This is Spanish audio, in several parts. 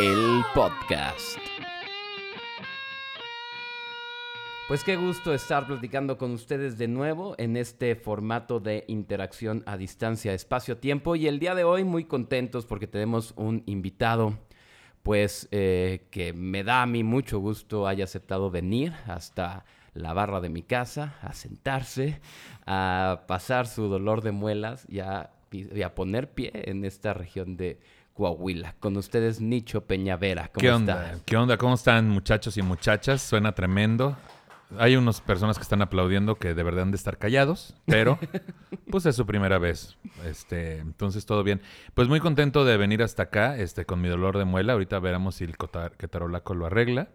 el podcast. Pues qué gusto estar platicando con ustedes de nuevo en este formato de interacción a distancia, espacio-tiempo. Y el día de hoy muy contentos porque tenemos un invitado, pues eh, que me da a mí mucho gusto haya aceptado venir hasta la barra de mi casa, a sentarse, a pasar su dolor de muelas y a, y a poner pie en esta región de Coahuila. Con ustedes, Nicho Peñavera. ¿Cómo ¿Qué onda? estás? ¿Qué onda? ¿Cómo están muchachos y muchachas? Suena tremendo. Hay unas personas que están aplaudiendo que de verdad han de estar callados, pero pues es su primera vez. Este, entonces todo bien. Pues muy contento de venir hasta acá, este, con mi dolor de muela. Ahorita veremos si el ketarolaco lo arregla.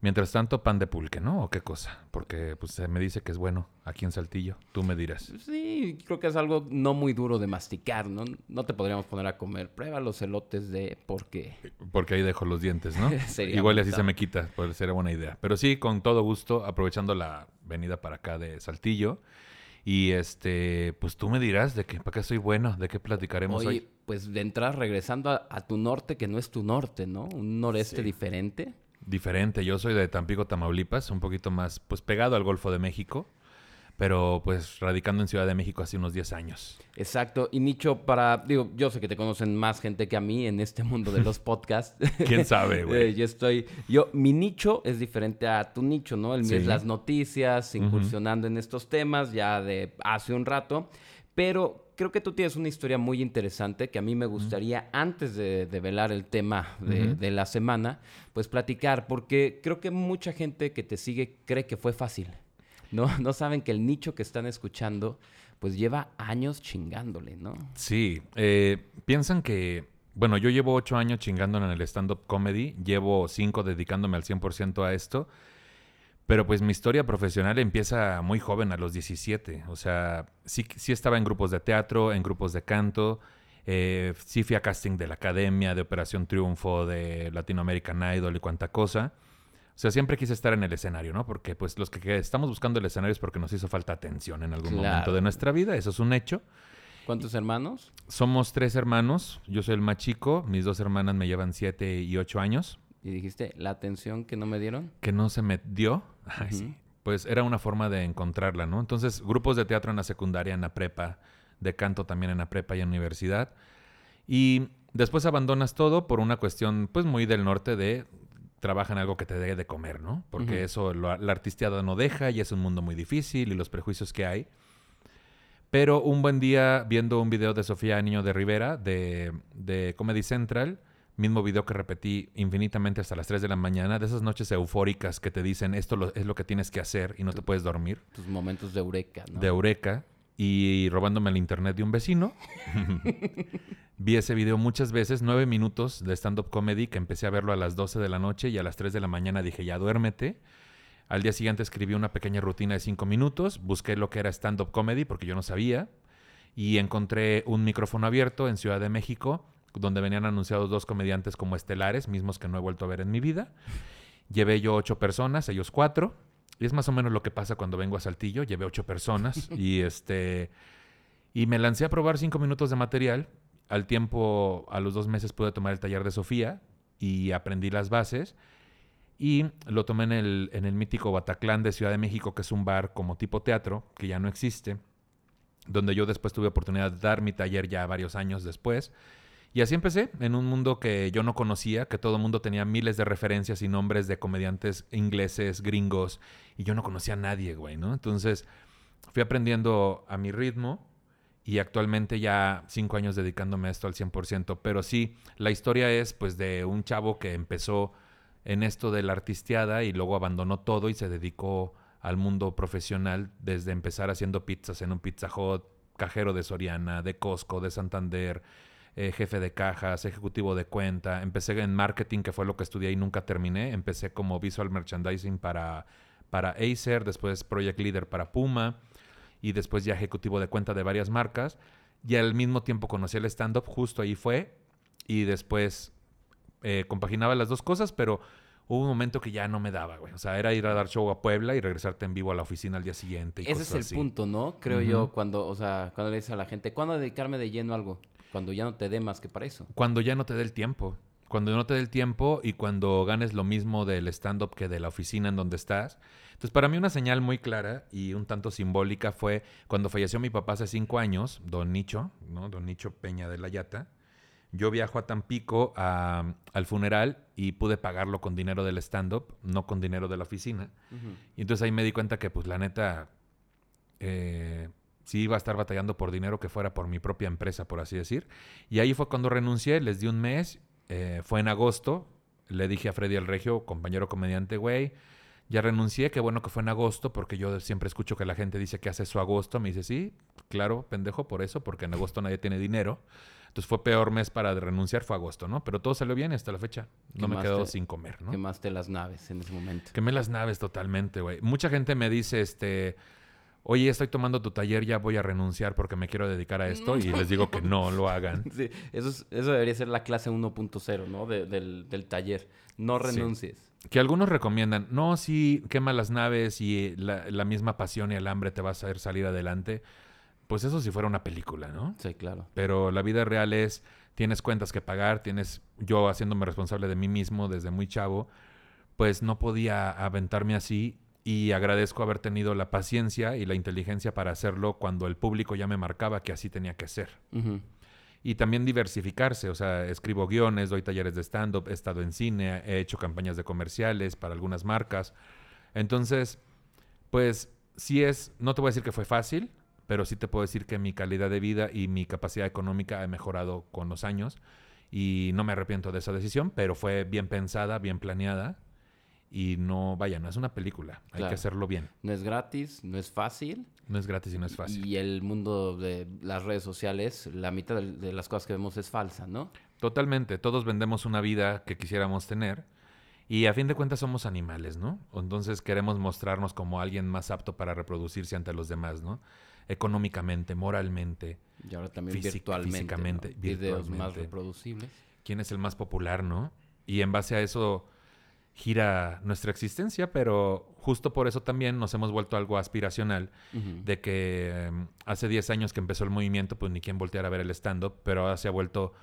Mientras tanto, pan de pulque, ¿no? ¿O qué cosa? Porque pues se me dice que es bueno aquí en Saltillo. Tú me dirás. Sí, creo que es algo no muy duro de masticar, ¿no? No te podríamos poner a comer. Prueba los elotes de porque Porque ahí dejo los dientes, ¿no? Igual y así se me quita, pues sería buena idea. Pero sí, con todo gusto, aprovechando la venida para acá de Saltillo. Y este, pues tú me dirás de qué, para qué soy bueno, de qué platicaremos Oye, hoy. pues de entrar regresando a, a tu norte, que no es tu norte, ¿no? Un noreste Sí. diferente. Diferente, yo soy de Tampico, Tamaulipas, un poquito más, pues pegado al Golfo de México, pero pues radicando en Ciudad de México hace unos 10 años. Exacto. Y Nicho, para. Digo, yo sé que te conocen más gente que a mí en este mundo de los podcasts. ¿Quién sabe, güey? Eh, yo estoy. Yo, mi nicho es diferente a tu nicho, ¿no? El mío Sí. es las noticias, incursionando en estos temas ya de hace un rato. Pero creo que tú tienes una historia muy interesante que a mí me gustaría, antes de, de velar el tema de, la semana, pues platicar, porque creo que mucha gente que te sigue cree que fue fácil. No, no saben que el nicho que están escuchando, pues lleva años chingándole, ¿no? Sí, eh, piensan que, bueno, yo llevo ocho años chingando en el stand-up comedy, llevo cinco dedicándome al 100% a esto, pero pues mi historia profesional empieza muy joven, a los 17, o sea, sí, sí estaba en grupos de teatro, en grupos de canto, eh, sí fui a casting de la Academia, de Operación Triunfo, de Latino American Idol y cuanta cosa. O sea, siempre quise estar en el escenario, ¿no? Porque pues los que, estamos buscando el escenario es porque nos hizo falta atención en algún momento de nuestra vida, eso es un hecho. ¿Cuántos hermanos? Somos tres hermanos. Yo soy el más chico. Mis dos hermanas me llevan siete y ocho años. Y dijiste, la atención que no me dieron. Que no se me dio. Ay, Ujú. sí. Pues era una forma de encontrarla, ¿no? Entonces, grupos de teatro en la secundaria, en la prepa, de canto también en la prepa y en la universidad. Y después abandonas todo por una cuestión, pues, muy del norte de trabaja en algo que te dé de comer, ¿no? Porque Ujú. eso lo- la artisteada no deja y es un mundo muy difícil y los prejuicios que hay. Pero un buen día, viendo un video de Sofía Niño de Rivera de, de Comedy Central, mismo video que repetí infinitamente hasta las 3 de la mañana, de esas noches eufóricas que te dicen esto lo- es lo que tienes que hacer y no te puedes dormir, Tus momentos de eureka, ¿no? de Eureka, y robándome el internet de un vecino. Vi ese video muchas veces, nueve minutos de stand-up comedy, que empecé a verlo a las 12 de la noche y a las 3 de la mañana dije, ya duérmete. Al día siguiente escribí una pequeña rutina de cinco minutos, busqué lo que era stand-up comedy porque yo no sabía y encontré un micrófono abierto en Ciudad de México donde venían anunciados dos comediantes como estelares, mismos que no he vuelto a ver en mi vida. Llevé yo ocho personas, ellos cuatro. Y es más o menos lo que pasa cuando vengo a Saltillo. Llevé ocho personas y este y me lancé a probar cinco minutos de material. Al tiempo, a los dos meses pude tomar el taller de Sofía y aprendí las bases. Y lo tomé en el, en el mítico Bataclan de Ciudad de México, que es un bar como tipo teatro, que ya no existe, donde yo después tuve oportunidad de dar mi taller ya varios años después. Y así empecé, en un mundo que yo no conocía, que todo el mundo tenía miles de referencias y nombres de comediantes ingleses, gringos, y yo no conocía a nadie, güey, ¿no? Entonces fui aprendiendo a mi ritmo y actualmente ya cinco años dedicándome a esto al 100%. Pero sí, la historia es pues de un chavo que empezó en esto de la artisteada y luego abandonó todo y se dedicó al mundo profesional desde empezar haciendo pizzas en un Pizza Hut, cajero de Soriana, de Costco, de Santander, eh, jefe de cajas, ejecutivo de cuenta. Empecé en marketing, que fue lo que estudié y nunca terminé. Empecé como visual merchandising para, para Acer, después project leader para Puma y después ya ejecutivo de cuenta de varias marcas. Y al mismo tiempo conocí el stand-up, justo ahí fue. Y después eh, compaginaba las dos cosas, pero hubo un momento que ya no me daba, güey. O sea, era ir a dar show a Puebla y regresarte en vivo a la oficina al día siguiente. Y Ese cosas es el así. punto, ¿no? Creo yo, cuando, o sea, cuando le dices a la gente, ¿cuándo dedicarme de lleno a algo? Cuando ya no te dé más que para eso. Cuando ya no te dé el tiempo. cuando no te dé el tiempo y cuando ganes lo mismo del stand-up que de la oficina en donde estás. Entonces, para mí una señal muy clara y un tanto simbólica fue cuando falleció mi papá hace cinco años, don Nicho, ¿no? Don Nicho Peña de la Yata. Yo viajo a Tampico a- al funeral y pude pagarlo con dinero del stand-up, no con dinero de la oficina. Y entonces ahí me di cuenta que, pues, la neta, eh, sí iba a estar batallando por dinero que fuera por mi propia empresa, por así decir. Y ahí fue cuando renuncié, les di un mes, eh, fue en agosto, le dije a Freddy el Regio, compañero comediante, güey, ya renuncié, qué bueno que fue en agosto, porque yo siempre escucho que la gente dice que hace su agosto, me dice, sí, claro, pendejo, por eso, porque en agosto nadie tiene dinero. Entonces fue peor mes para renunciar, fue agosto, ¿no? Pero todo salió bien hasta la fecha. No me he quedado sin comer, ¿no? Quemaste las naves en ese momento. Quemé las naves totalmente, güey. Mucha gente me dice, este, oye, estoy tomando tu taller, ya voy a renunciar porque me quiero dedicar a esto. Y les digo que no lo hagan. Sí, eso, es- eso debería ser la clase 1.0, ¿no? De- del, del taller. No Sí. renuncies. Que algunos recomiendan, no, sí, quema las naves y la, la misma pasión y el hambre te va a hacer salir adelante. Pues eso si fuera una película, ¿no? Sí, claro. Pero la vida real es, tienes cuentas que pagar, tienes, yo haciéndome responsable de mí mismo desde muy chavo, pues no podía aventarme así y agradezco haber tenido la paciencia y la inteligencia para hacerlo cuando el público ya me marcaba que así tenía que ser. Y también diversificarse, o sea, escribo guiones, doy talleres de stand-up, he estado en cine, he hecho campañas de comerciales para algunas marcas. Entonces, pues sí es, no te voy a decir que fue fácil, pero sí te puedo decir que mi calidad de vida y mi capacidad económica ha mejorado con los años y no me arrepiento de esa decisión, pero fue bien pensada, bien planeada y no, vaya, no es una película, hay Claro. que hacerlo bien. No es gratis, no es fácil. No es gratis y no es fácil. Y el mundo de las redes sociales, la mitad de, las cosas que vemos es falsa, ¿no? Totalmente, todos vendemos una vida que quisiéramos tener y a fin de cuentas somos animales, ¿no? Entonces queremos mostrarnos como alguien más apto para reproducirse ante los demás, ¿no? Económicamente, moralmente, Y ahora también virtualmente. físicamente, ¿no? Videos más virtualmente. reproducibles. quién es el más popular, ¿no? Y en base a eso gira nuestra existencia, pero justo por eso también nos hemos vuelto algo aspiracional de que em, hace 10 años que empezó el movimiento, pues ni quien volteara a ver el stand-up, pero ahora se ha vuelto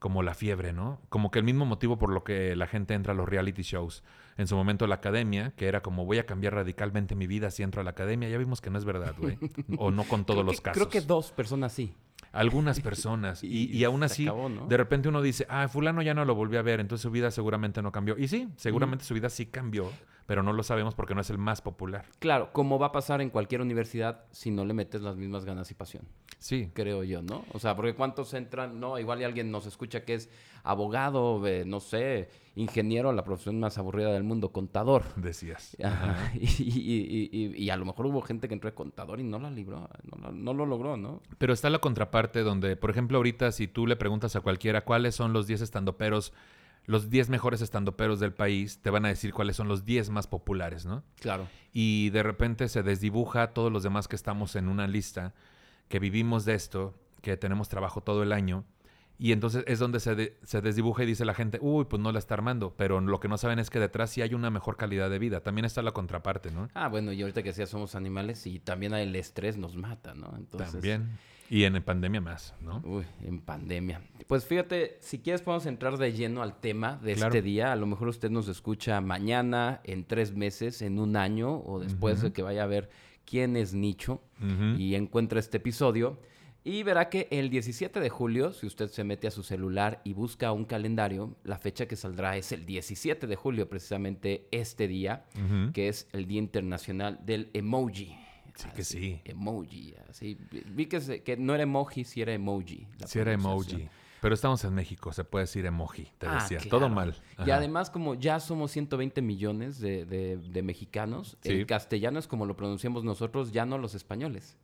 como la fiebre, ¿no? Como que el mismo motivo por lo que la gente entra a los reality shows. En su momento la academia, que era como voy a cambiar radicalmente mi vida si entro a la academia, ya vimos que no es verdad, güey. o no con todos Creo los que- casos. Creo que dos personas sí. Algunas personas. y, Y aún así, acabó, ¿no? de repente uno dice, ah, fulano ya no lo volví a ver, entonces su vida seguramente no cambió. Y sí, seguramente su vida sí cambió, pero no lo sabemos porque no es el más popular. Claro, como va a pasar en cualquier universidad si no le metes las mismas ganas y pasión, Sí, creo yo, ¿no? O sea, porque cuántos entran, no, igual y alguien nos escucha que es abogado, eh, no sé, ingeniero, la profesión más aburrida del mundo, contador. decías. Ajá, Y, y- y- a lo mejor hubo gente que entró de contador y no la libró, no, no lo logró, ¿no? Pero está la contraparte donde, por ejemplo, ahorita si tú le preguntas a cualquiera cuáles son los 10 estandoperos, los 10 mejores estandoperos del país, te van a decir cuáles son los 10 más populares, ¿no? Claro. y de repente se desdibuja a todos los demás que estamos en una lista, que vivimos de esto, que tenemos trabajo todo el año, y entonces es donde se, de- se desdibuja y dice la gente, uy, pues no la está armando, pero lo que no saben es que detrás sí hay una mejor calidad de vida, también está la contraparte, ¿no? Ah, bueno, y ahorita que decía somos animales y también el estrés nos mata, ¿no? Entonces, También. Y en pandemia más, ¿no? Uy, en pandemia. Pues fíjate, si quieres podemos entrar de lleno al tema de Claro. este día. A lo mejor usted nos escucha mañana, en tres meses, en un año o después de que vaya a ver quién es Nicho y encuentra este episodio. Y verá que el 17 de julio, si usted se mete a su celular y busca un calendario, la fecha que saldrá es el 17 de julio, precisamente este día, que es el Día Internacional del Emoji. Sí que sí. Emoji, así. Vi- que, se- que no era emoji, si era emoji. Sí era emoji. Pero estamos en México, se puede decir emoji, te Ah, decía. claro. Todo mal. Y además, como ya somos 120 millones de, de- de mexicanos, Sí. el castellano es como lo pronunciamos nosotros, ya no los españoles.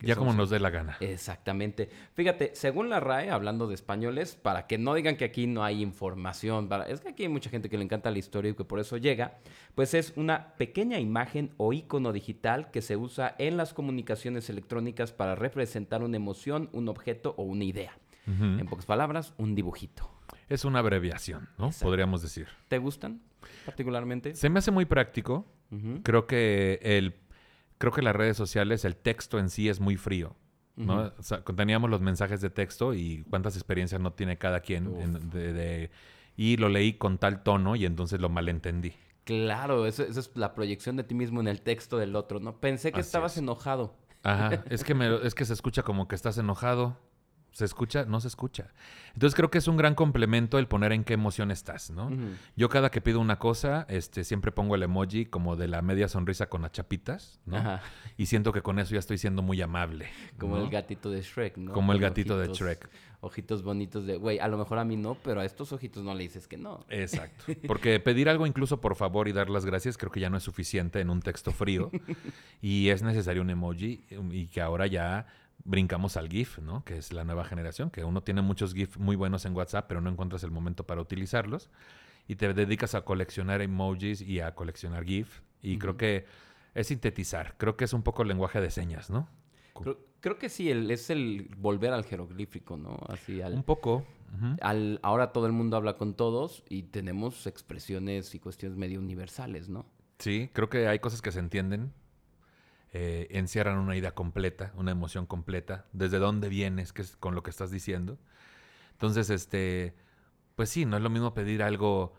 Ya como nos dé la gana. Exactamente. Fíjate, según la RAE, hablando de españoles, para que no digan que aquí no hay información, para- es que aquí hay mucha gente que le encanta la historia y que por eso llega, pues es una pequeña imagen o icono digital que se usa en las comunicaciones electrónicas para representar una emoción, un objeto o una idea. En pocas palabras, un dibujito. Es una abreviación, ¿no? Exacto. Podríamos decir. ¿Te gustan particularmente? Se me hace muy práctico. Creo que el creo que las redes sociales, el texto en sí es muy frío. ¿no? Ujú. O sea, teníamos los mensajes de texto y cuántas experiencias no tiene cada quien en- de, de y lo leí con tal tono y entonces lo malentendí. Claro, eso es la proyección de ti mismo en el texto del otro, ¿no? Pensé que Así estabas es. enojado. Ajá, es que, me, es que se escucha como que estás enojado. ¿Se escucha? No se escucha. Entonces creo que es un gran complemento el poner en qué emoción estás, ¿no? Yo cada que pido una cosa, este, siempre pongo el emoji como de la media sonrisa con las chapitas, ¿no? Ajá. Y siento que con eso ya estoy siendo muy amable. Como ¿no? el gatito de Shrek, ¿no? Como el gatito de ojitos- Shrek. Ojitos bonitos de, güey, a lo mejor a mí no, pero a estos ojitos no le dices que no. Exacto. Porque pedir algo incluso por favor y dar las gracias creo que ya no es suficiente en un texto frío. y es necesario un emoji y que ahora ya brincamos al GIF, ¿no? Que es la nueva generación, que uno tiene muchos GIF muy buenos en WhatsApp, pero no encuentras el momento para utilizarlos. Y te dedicas a coleccionar emojis y a coleccionar GIF. Y creo que es sintetizar. Creo que es un poco el lenguaje de señas, ¿no? Creo, creo que sí, el, es el volver al jeroglífico, ¿no? Así al, Un poco. ujú. al- ahora todo el mundo habla con todos y tenemos expresiones y cuestiones medio universales, ¿no? Sí, creo que hay cosas que se entienden, eh, encierran una idea completa, una emoción completa, desde dónde vienes, qué es con lo que estás diciendo. Entonces, este, pues sí, no es lo mismo pedir algo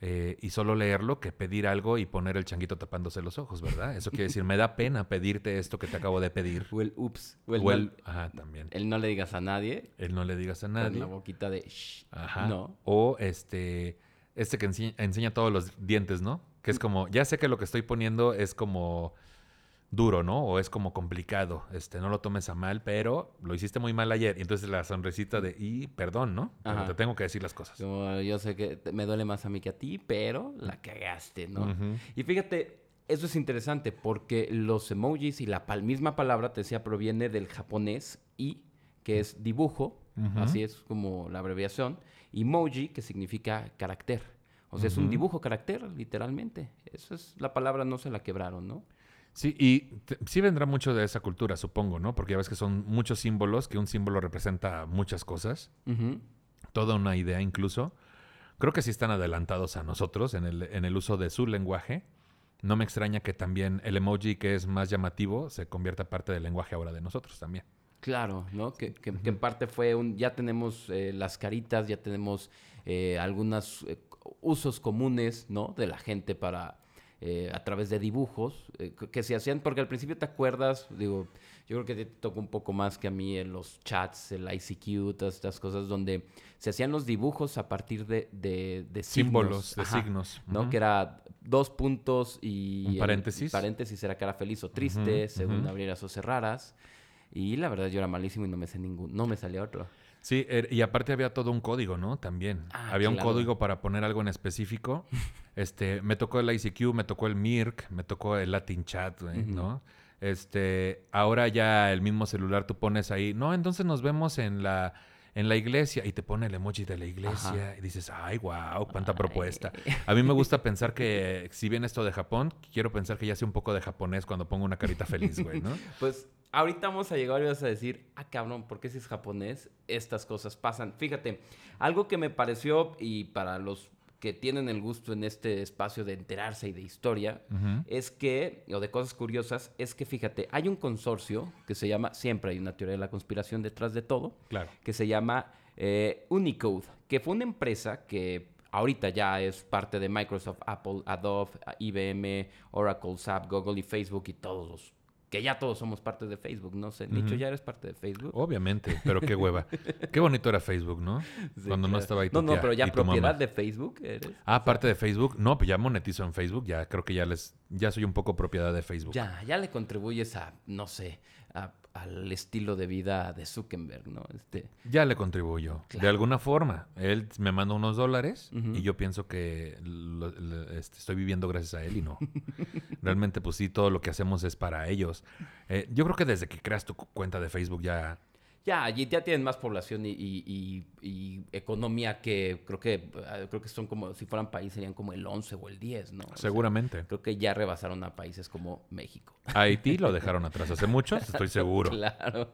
eh, y solo leerlo que pedir algo y poner el changuito tapándose los ojos, ¿verdad? Eso quiere decir, me da pena pedirte esto que te acabo de pedir. O el ups, o el, O el, no, ajá, también. el no le digas a nadie, El no le digas a con nadie. la boquita de shh, Ajá. no. O este, este que enseña, enseña todos los dientes, ¿no? Que es como, ya sé que lo que estoy poniendo es como duro, ¿no? O es como complicado. Este, no lo tomes a mal, pero lo hiciste muy mal ayer. Y entonces la sonrisita de, y perdón, ¿no? Pero te tengo que decir las cosas. Como yo sé que me duele más a mí que a ti, pero la cagaste, ¿no? Y fíjate, eso es interesante porque los emojis y la pal- misma palabra, te decía, proviene del japonés i, que es dibujo, así es como la abreviación, y moji, que significa carácter. O sea, es un dibujo carácter, literalmente. Eso es, la palabra no se la quebraron, ¿no? Sí, y te- sí vendrá mucho de esa cultura, supongo, ¿no? Porque ya ves que son muchos símbolos, que un símbolo representa muchas cosas. Toda una idea incluso. Creo que sí están adelantados a nosotros en el, en el uso de su lenguaje. No me extraña que también el emoji que es más llamativo se convierta parte del lenguaje ahora de nosotros también. Claro, ¿no? Que, que- que en parte fue un... Ya tenemos eh, las caritas, ya tenemos eh, algunos usos comunes, ¿no? De la gente para... eh, a través de dibujos eh, que- se hacían, porque al principio te acuerdas, digo, yo creo que te tocó un poco más que a mí en los chats, el ICQ, todas estas cosas donde se hacían los dibujos a partir de, de, de signos. Símbolos de Ajá, signos. ¿no? Que era dos puntos y... Un el- paréntesis. paréntesis era cara feliz o triste, Ujú, según ujú. abrieras o cerraras. Y la verdad yo era malísimo y no me sé ningún... No me salía otro. Sí, er- y aparte había todo un código, ¿no? También. Ah, había un código para poner algo en específico. Este, me tocó el ICQ, me tocó el Mirk, me tocó el Latin Chat. ¿no? Este, ahora ya el mismo celular tú pones ahí, no, entonces nos vemos en la en la iglesia y te pone el emoji de la iglesia Ajá. y dices, ay, wow, cuánta Ay. propuesta. A mí me gusta pensar que, si bien esto de Japón, quiero pensar que ya sé un poco de japonés cuando pongo una carita feliz, güey, ¿no? Pues ahorita vamos a llegar y vas a decir, ah, cabrón, ¿por qué si es japonés estas cosas pasan? Fíjate, algo que me pareció, y para los que tienen el gusto en este espacio de enterarse y de historia, es que, o de cosas curiosas, es que fíjate, hay un consorcio que se llama, siempre hay una teoría de la conspiración detrás de todo, Claro. que se llama eh, Unicode, que fue una empresa que ahorita ya es parte de Microsoft, Apple, Adobe, IBM, Oracle, SAP, Google y Facebook y todos los, que ya todos somos parte de Facebook, no sé, Nicho, Ujú. ¿ya eres parte de Facebook? Obviamente, pero qué hueva. Qué bonito era Facebook, ¿no? Sí, Cuando no estaba ahí tu No, no, tía pero ya propiedad de Facebook eres. Ah, aparte de Facebook, no, pues ya monetizo en Facebook, ya creo que ya les, ya soy un poco propiedad de Facebook. Ya, ya le contribuyes a, no sé, a- al estilo de vida de Zuckerberg, ¿no? Este, Ya le contribuyo, de alguna forma. Él me manda unos dólares y yo pienso que lo- lo- este, estoy viviendo gracias a él y no. Realmente, pues sí, todo lo que hacemos es para ellos. Eh, yo creo que desde que creas tu cu- cuenta de Facebook ya... Ya, allí ya tienen más población y, y- y- y economía que creo que eh, creo que son como, si fueran país, serían como el 11 o el 10, ¿no? O sea, Seguramente. creo que ya rebasaron a países como México. Haití lo dejaron atrás hace mucho, estoy seguro. Claro.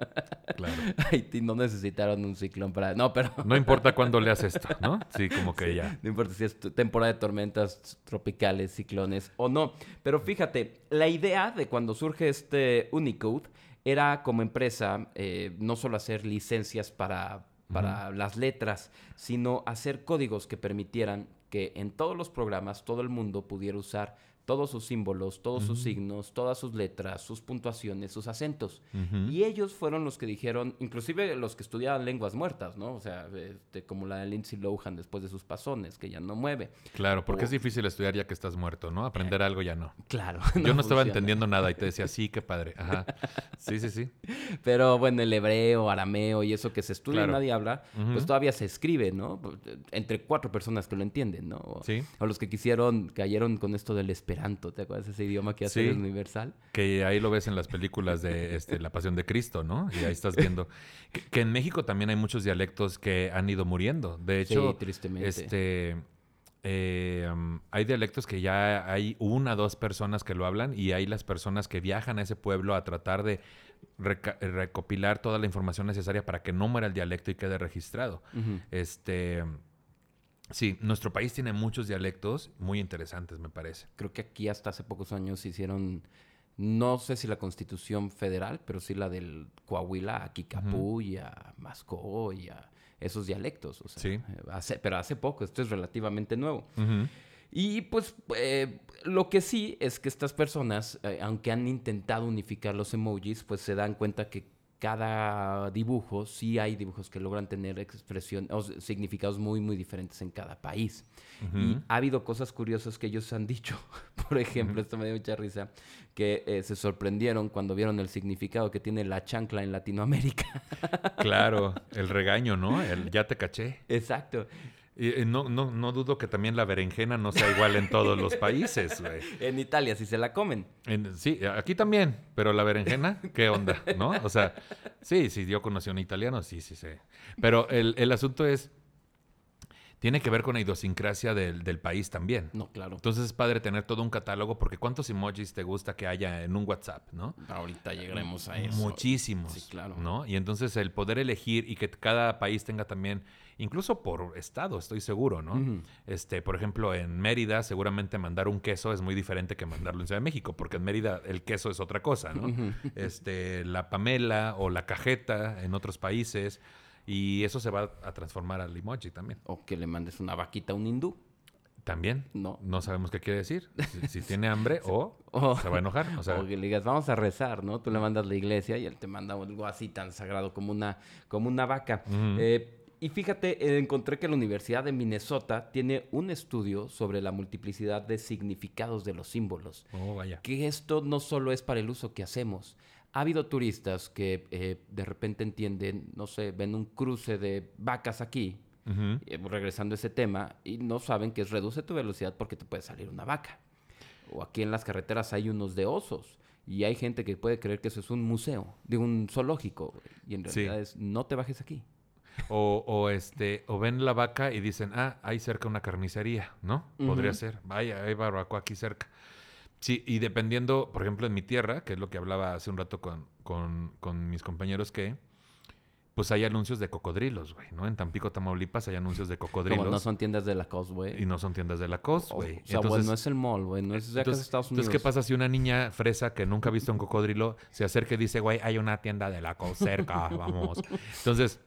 Claro. Haití no necesitaron un ciclón para... No, pero... No importa cuándo leas esto, ¿no? Sí, como que ya. No importa si es temporada de tormentas tropicales, ciclones o no. Pero fíjate, la idea de cuando surge este Unicode era como empresa eh, no solo hacer licencias para para las letras, sino hacer códigos que permitieran que en todos los programas todo el mundo pudiera usar todos sus símbolos, todos sus signos, todas sus letras, sus puntuaciones, sus acentos. Y ellos fueron los que dijeron, inclusive los que estudiaban lenguas muertas, ¿no? O sea, este, como la de Lindsay Lohan después de sus pasones, que ya no mueve. Claro, porque es difícil estudiar ya que estás muerto, ¿no? Aprender eh, algo ya no. Claro. Yo no, estaba entendiendo nada y te decía, sí, qué padre. Ajá. Sí, sí, sí. Pero bueno, el hebreo, arameo y eso que se estudia y nadie habla, pues todavía se escribe, ¿no? Entre cuatro personas que lo entienden, ¿no? sí. O los que quisieron, cayeron con esto del esperanto ¿te acuerdas ese idioma que hace universal? Que ahí lo ves en las películas de este, La Pasión de Cristo, ¿no? Y ahí estás viendo. que, en México también hay muchos dialectos que han ido muriendo. De hecho, tristemente. este... Eh, hay dialectos que ya hay una o dos personas que lo hablan y hay las personas que viajan a ese pueblo a tratar de recopilar toda la información necesaria para que no muera el dialecto y quede registrado. Este Sí, nuestro país tiene muchos dialectos muy interesantes, me parece. Creo que aquí hasta hace pocos años hicieron, no sé si la constitución federal, pero sí la del Coahuila a Kikapú y a Mascó y a esos dialectos. O sea, sí. Hace, pero hace poco, esto es relativamente nuevo. Y pues eh, lo que sí es que estas personas, eh, aunque han intentado unificar los emojis, pues se dan cuenta que cada dibujo, sí hay dibujos que logran tener expresión o significados muy, muy diferentes en cada país. Y ha habido cosas curiosas que ellos han dicho. Por ejemplo, esto me dio mucha risa, que eh, se sorprendieron cuando vieron el significado que tiene la chancla en Latinoamérica. claro, el regaño, ¿no? El ya te caché. Exacto. Y, no, no, no dudo que también la berenjena no sea igual en todos los países, güey. En Italia, si se la comen. sí, aquí también, pero la berenjena, ¿qué onda? ¿No? O sea, sí, sí, yo conocí a un italiano, sí, sí, sí. Pero el, el asunto es, tiene que ver con la idiosincrasia del, del, país también. No, claro. Entonces es padre tener todo un catálogo, porque ¿cuántos emojis te gusta que haya en un WhatsApp, no? Ahorita llegaremos a eso. Muchísimos. Sí, claro. ¿no? Y entonces el poder elegir y que cada país tenga también incluso por estado, estoy seguro, ¿no? Este, por ejemplo, en Mérida, seguramente mandar un queso es muy diferente que mandarlo en Ciudad de México, porque en Mérida el queso es otra cosa, ¿no? Este, la pamela o la cajeta en otros países, y eso se va a transformar al emoji también. O que le mandes una vaquita a un hindú. También. No. No sabemos qué quiere decir. Si, tiene hambre o, se va a enojar. O, sea, que le digas, vamos a rezar, ¿no? Tú le mandas la iglesia y él te manda algo así tan sagrado como una, como una vaca. eh, y fíjate, eh, encontré que la Universidad de Minnesota tiene un estudio sobre la multiplicidad de significados de los símbolos. Oh, vaya. Que esto no solo es para el uso que hacemos. Ha habido turistas que eh, de repente entienden, no sé, ven un cruce de vacas aquí, eh, regresando a ese tema, y no saben que es reduce tu velocidad porque te puede salir una vaca. O aquí en las carreteras hay unos de osos. Y hay gente que puede creer que eso es un museo, de un zoológico. Y en realidad es, no te bajes aquí. O, o, este, o ven la vaca y dicen, ah, hay cerca una carnicería, ¿no? Podría ser. Vaya, hay barbacoa aquí cerca. Sí, y dependiendo, por ejemplo, en mi tierra, que es lo que hablaba hace un rato con, con, con mis compañeros, que pues hay anuncios de cocodrilos, güey, ¿no? En Tampico, Tamaulipas hay anuncios de cocodrilos. Como no son tiendas de la costa, güey. Y no son tiendas de la costa, güey. O, sea, entonces, no es el mall, güey, no es de entonces, Estados Unidos. Entonces, ¿qué pasa si una niña fresa que nunca ha visto un cocodrilo se acerca y dice, güey, hay una tienda de la costa cerca, vamos? Entonces,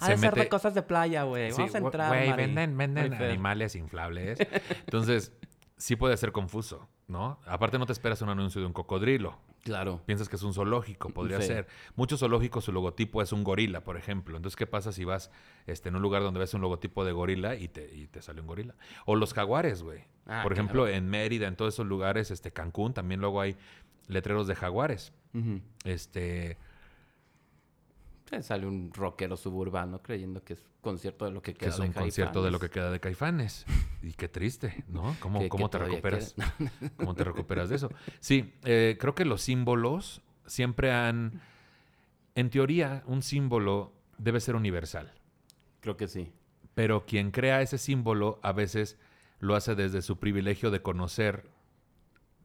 a de de cosas de playa, güey. Vamos a entrar, Güey, venden, venden animales inflables. Entonces, sí puede ser confuso, ¿no? Aparte no te esperas un anuncio de un cocodrilo. Claro. Piensas que es un zoológico, podría ser. Muchos zoológicos su logotipo es un gorila, por ejemplo. Entonces, ¿qué pasa si vas este, en un lugar donde ves un logotipo de gorila y te, y te sale un gorila? O los jaguares, güey. Ah, por ejemplo, en Mérida, en todos esos lugares, este, Cancún, también luego hay letreros de jaguares. Este sale un rockero suburbano creyendo que es concierto de lo que queda que es un concierto de lo que queda de Caifanes. Y qué triste, ¿no? ¿Cómo, cómo te recuperas? ¿Cómo te recuperas de eso? Sí, eh, creo que los símbolos siempre han... En teoría, un símbolo debe ser universal. Creo que sí. Pero quien crea ese símbolo a veces lo hace desde su privilegio de conocer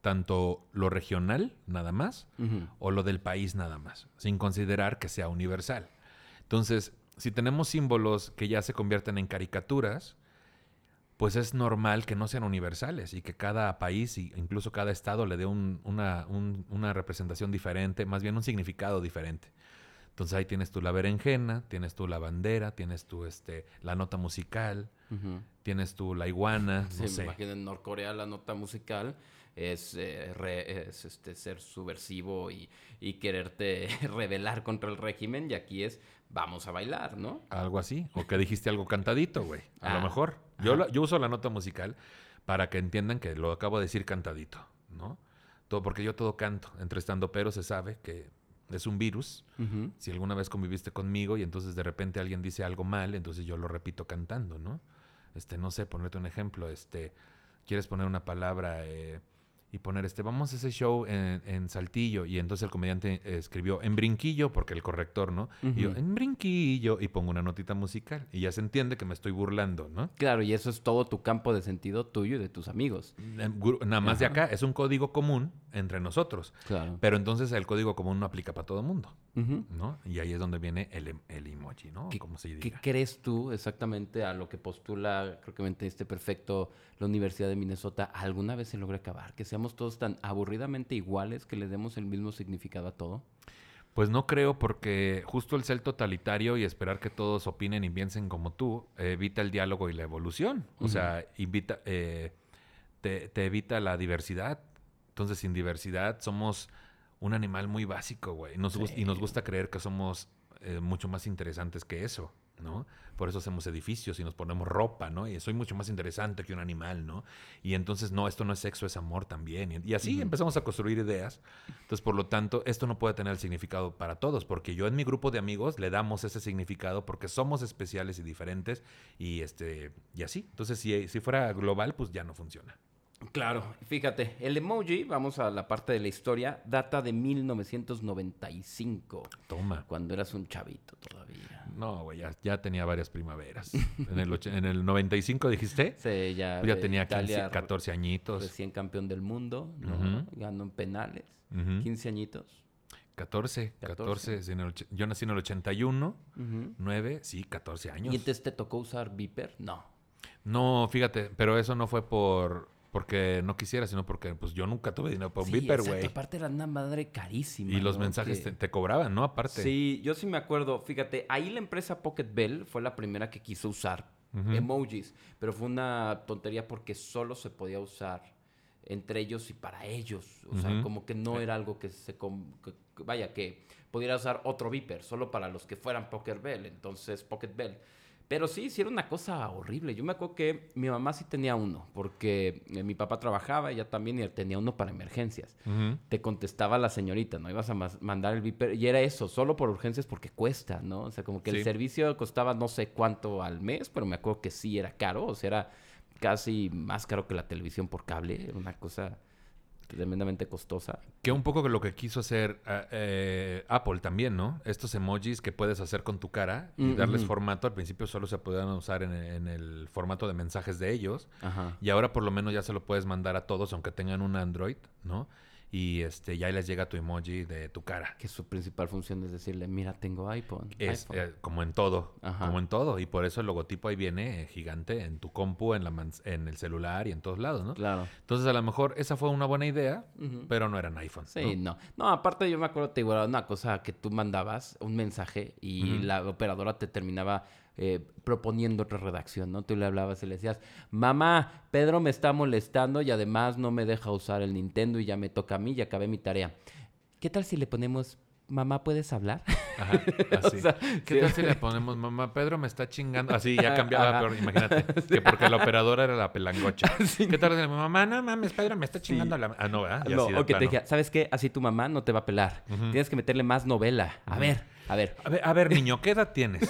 tanto lo regional nada más o lo del país nada más, sin considerar que sea universal. Entonces, si tenemos símbolos que ya se convierten en caricaturas, pues es normal que no sean universales y que cada país e incluso cada estado le dé una, una, representación diferente, más bien un significado diferente. Entonces ahí tienes tú la berenjena, tienes tú la bandera, tienes tú este, la nota musical, Ujú. tienes tú la iguana, Sí, no sé. me imagino en Norcorea la nota musical es, eh, re- es, este, ser subversivo y, y quererte rebelar contra el régimen y aquí es vamos a bailar, ¿no? Algo así. O que dijiste algo cantadito, güey. A lo Ah, mejor. Yo, la- yo uso la nota musical para que entiendan que lo acabo de decir cantadito, ¿no? Todo, porque yo todo canto. Entre estando pero se sabe que es un virus. Si alguna vez conviviste conmigo y entonces de repente alguien dice algo mal, entonces yo lo repito cantando, ¿no? Este, no sé, ponerte un ejemplo, este, quieres poner una palabra eh, y poner este, vamos a ese show en, en Saltillo, y entonces el comediante escribió en brinquillo, porque el corrector, ¿no? Y yo, en brinquillo, y pongo una notita musical, y ya se entiende que me estoy burlando, ¿no? Claro, y eso es todo tu campo de sentido tuyo y de tus amigos. Eh, Nada más de acá, es un código común entre nosotros, Claro. pero entonces el código común no aplica para todo el mundo. ¿no? Y ahí es donde viene el, em- el emoji, ¿no? ¿Qué- Como se ¿Qué diga. crees tú exactamente a lo que postula, creo que me entendiste perfecto, la Universidad de Minnesota? ¿Alguna vez se logra acabar? Que seamos todos tan aburridamente iguales que le demos el mismo significado a todo. Pues no creo porque justo el ser totalitario y esperar que todos opinen y piensen como tú evita el diálogo y la evolución. O sea, invita, eh, te, te evita la diversidad. Entonces, sin diversidad somos un animal muy básico, güey. Nos gus- Sí. Y nos gusta creer que somos eh, mucho más interesantes que eso, ¿no? Por eso hacemos edificios y nos ponemos ropa, ¿no? Y soy mucho más interesante que un animal, ¿no? Y entonces, no, esto no es sexo, es amor también. Y, así empezamos a construir ideas. Entonces, por lo tanto, esto no puede tener el significado para todos, porque yo en mi grupo de amigos le damos ese significado porque somos especiales y diferentes y este y así. Entonces, si, si fuera global, pues ya no funciona. Claro, fíjate, el emoji, vamos a la parte de la historia, data de 1995, Toma. cuando eras un chavito todavía. No, güey, ya, ya tenía varias primaveras. En el, och- en el 95 dijiste, Sí, ya, Pues ya tenía 15, Italia 14 añitos. Recién campeón del mundo, ¿no? Ganó en penales, Ujú. 15 añitos. 14, 14. 14. sí, en el yo nací en el 81, Ujú. 9, sí, 14 años. ¿Y entonces te tocó usar Viper? No. No, fíjate, pero eso no fue por porque no quisiera, sino porque pues yo nunca tuve dinero para un Sí, Viper, güey. Aparte era una madre carísima. Y los ¿no? mensajes Que- te, te cobraban, ¿no? Aparte. Sí, yo sí me acuerdo. Fíjate, ahí la empresa Pocket Bell fue la primera que quiso usar emojis, pero fue una tontería porque solo se podía usar entre ellos y para ellos. O sea, como que no era algo que se... com- que- que- vaya, que pudiera usar otro Viper, solo para los que fueran Pocket Bell. Entonces, Pocket Bell. Pero sí, sí era una cosa horrible. Yo me acuerdo que mi mamá sí tenía uno, porque eh, mi papá trabajaba, ella también, y él tenía uno para emergencias te contestaba la señorita, ¿no? Ibas a mandar el viper y era eso, solo por urgencias porque cuesta, ¿no? O sea, como que el servicio costaba no sé cuánto al mes, pero me acuerdo que sí era caro, o sea, era casi más caro que la televisión por cable, era una cosa tremendamente costosa. Que un poco lo que quiso hacer ah, eh, Apple también, ¿no? Estos emojis que puedes hacer con tu cara y Mm, darles ujú. formato. Al principio solo se podían usar en, en el formato de mensajes de ellos. Ajá. Y ahora por lo menos ya se lo puedes mandar a todos, aunque tengan un Android, ¿no? Y este ya les llega tu emoji de tu cara. Que su principal función es decirle, mira, tengo iPhone. Es iPhone". eh, como en todo, Ajá. como en todo. Y por eso el logotipo ahí viene eh, gigante en tu compu, en, la en el celular y en todos lados, ¿no? Claro. Entonces a lo mejor esa fue una buena idea, pero no eran iPhone. Sí, ¿no? no. No, aparte yo me acuerdo, te era una cosa que tú mandabas, un mensaje, y la operadora te terminaba eh, proponiendo otra redacción, ¿no? Tú le hablabas y le decías, mamá, Pedro me está molestando y además no me deja usar el Nintendo y ya me toca a mí y acabé mi tarea. ¿Qué tal si le ponemos, mamá, ¿puedes hablar? Ajé, así. O sea, ¿Qué sí. tal si le ponemos, mamá, Pedro me está chingando? Así ya cambiaba, Ajá. pero imagínate. Que porque la operadora era la pelangocha. Sí. ¿Qué tal si le mamá, no mames, Pedro me está chingando la... Ah, no, ¿verdad? Y No, así o que te dijera, ¿sabes qué? Así tu mamá no te va a pelar. Tienes que meterle más novela. A ver, a ver. A ver, a ver, niño, ¿qué edad tienes?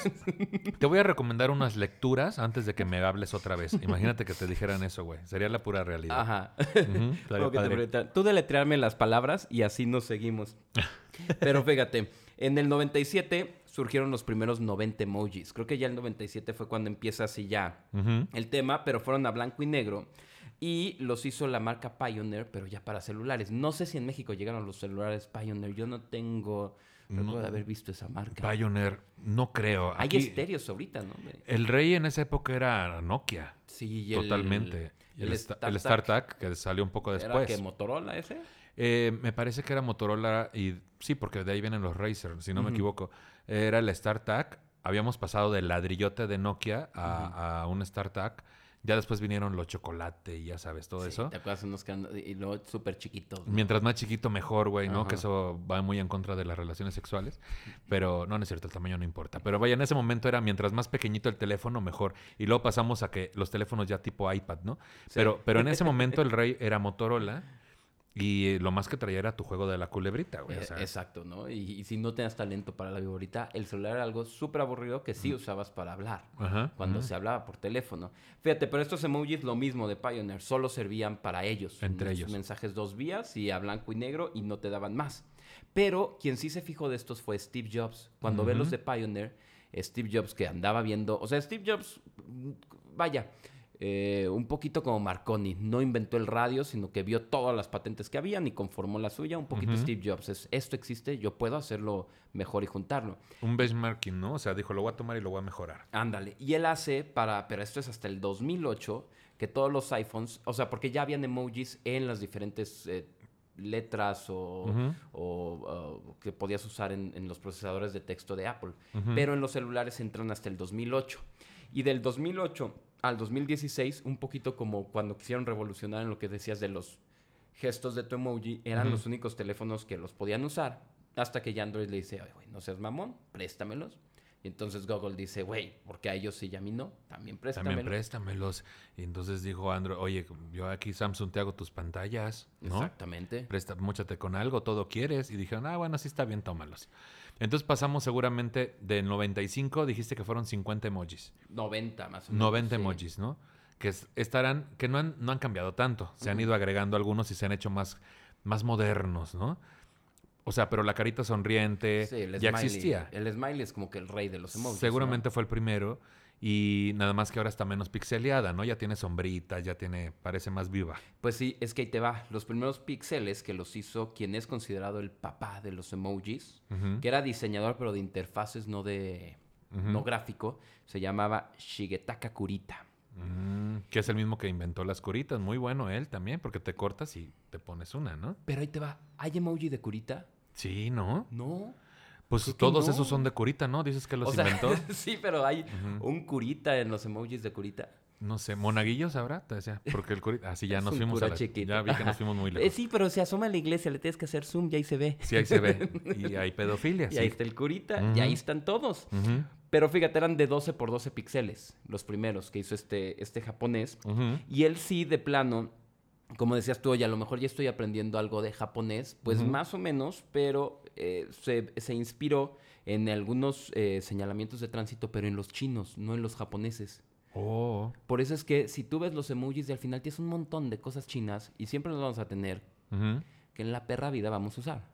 Te voy a recomendar unas lecturas antes de que me hables otra vez. Imagínate que te dijeran eso, güey. Sería la pura realidad. Ajá. Te padre. preguntan, Tú deletrearme las palabras y así nos seguimos. Pero fíjate, en el 97 surgieron los primeros 90 emojis. Creo que ya el 97 fue cuando empieza así ya el tema, pero fueron a blanco y negro. Y los hizo la marca Pioneer, pero ya para celulares. No sé si en México llegaron los celulares Pioneer. Yo no tengo... Recuerdo No. de haber visto esa marca. Pioneer, no creo. Hay estéreos ahorita, ¿no? El rey en esa época era Nokia. Sí, el- Totalmente. El el, sta- el StarTAC. Que salió un poco ¿Era después. que Motorola ese? Eh, me parece que era Motorola y sí, porque de ahí vienen los Razer, si no me equivoco. Era el StarTAC. Habíamos pasado del ladrillote de Nokia a, a un StarTAC. Ya después vinieron los chocolate y ya sabes, todo Sí, eso. ¿Te acuerdas unos que andan- y luego súper chiquitos? ¿no? Mientras más chiquito, mejor, güey, ¿no? Ajá. Que eso va muy en contra de las relaciones sexuales. Pero no, no es cierto, el tamaño no importa. Pero vaya, en ese momento era mientras más pequeñito el teléfono, mejor. Y luego pasamos a que los teléfonos ya tipo iPad, ¿no? Sí. Pero, pero en ese momento el rey era Motorola y eh, lo más que traía era tu juego de la culebrita, güey. o Eh, sea, Exacto, ¿no? Y, y si no tenías talento para la viborita, el celular era algo súper aburrido que sí usabas para hablar. Ajá, Cuando se hablaba por teléfono. Fíjate, pero estos emojis lo mismo de Pioneer, solo servían para ellos. Entre Unos ellos. Mensajes dos vías y a blanco y negro y no te daban más. Pero quien sí se fijó de estos fue Steve Jobs. Cuando ve los de Pioneer, Steve Jobs que andaba viendo, o sea, Steve Jobs, mm, vaya, eh, un poquito como Marconi, no inventó el radio, sino que vio todas las patentes que habían y conformó la suya. Un poquito. Steve Jobs, es, esto existe, yo puedo hacerlo mejor y juntarlo. Un benchmarking, ¿no? O sea, dijo, lo voy a tomar y lo voy a mejorar. Ándale. Y él hace para, pero esto es hasta el 2008, que todos los iPhones, o sea, porque ya habían emojis en las diferentes eh, letras o, o, uh, que podías usar en, en los procesadores de texto de Apple. Pero en los celulares entran hasta el 2008. Y del 2008 al 2016, un poquito como cuando quisieron revolucionar en lo que decías de los gestos de tu emoji, eran los únicos teléfonos que los podían usar. Hasta que ya Android le dice, "Oye, güey, no seas mamón, préstamelos. Y entonces Google dice, güey, porque a ellos sí y a mí no, también préstamelos. También préstamelos. Y entonces dijo Android, oye, yo aquí Samsung te hago tus pantallas, ¿no? Exactamente. Presta, múchate con algo, todo quieres. Y dijeron, ah, bueno, sí está bien, tómalos. Entonces pasamos seguramente de 95, dijiste que fueron 50 emojis. 90 más o menos. 90 sí. emojis, ¿no? Que es- estarán, que no han, no han cambiado tanto. Se han ido agregando algunos y se han hecho más, más modernos, ¿no? O sea, pero la carita sonriente Sí, el ya smiley. existía. El smiley es como que el rey de los emojis. Seguramente ¿no? fue el primero. Y nada más que ahora está menos pixeleada, ¿no? Ya tiene sombritas, ya tiene, parece más viva. Pues sí, es que ahí te va. Los primeros píxeles que los hizo quien es considerado el papá de los emojis, que era diseñador pero de interfaces, no de no gráfico, se llamaba Shigetaka Kurita. Mm, que es el mismo que inventó las curitas. Muy bueno él también, porque te cortas y te pones una, ¿no? Pero ahí te va. ¿Hay emoji de Kurita? Sí, ¿no? No. Pues Creo todos no. esos son de curita, ¿no? Dices que los o sea, inventó. sí, pero hay un Kurita en los emojis de Kurita. No sé, monaguillos habrá, te decía. Porque el curita. Así ya Es nos fuimos cura a la-. Ya vi que nos fuimos muy Eh, lejos. sí, pero se asoma a la iglesia, le tienes que hacer zoom y ahí se ve. Sí, ahí se ve. Y hay pedofilia. Y sí. ahí está el Kurita, y Ujú. ahí están todos. Pero fíjate, eran de 12 por 12 píxeles, los primeros que hizo este, este japonés. Y él sí, de plano, como decías tú, oye, a lo mejor ya estoy aprendiendo algo de japonés, pues más o menos, pero eh, se, se inspiró en algunos eh, señalamientos de tránsito, pero en los chinos, no en los japoneses. Oh. Por eso es que si tú ves los emojis y al final tienes un montón de cosas chinas y siempre los vamos a tener que en la perra vida vamos a usar.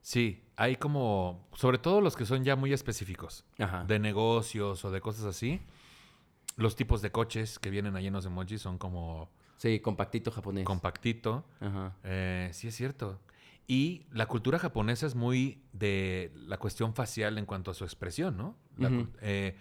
Sí, hay como, sobre todo los que son ya muy específicos, Ajá. de negocios o de cosas así. Los tipos de coches que vienen ahí en los emojis son como Sí, compactito japonés. compactito. Ajá. Eh, sí, es cierto. Y la cultura japonesa es muy de la cuestión facial en cuanto a su expresión, ¿no? La eh,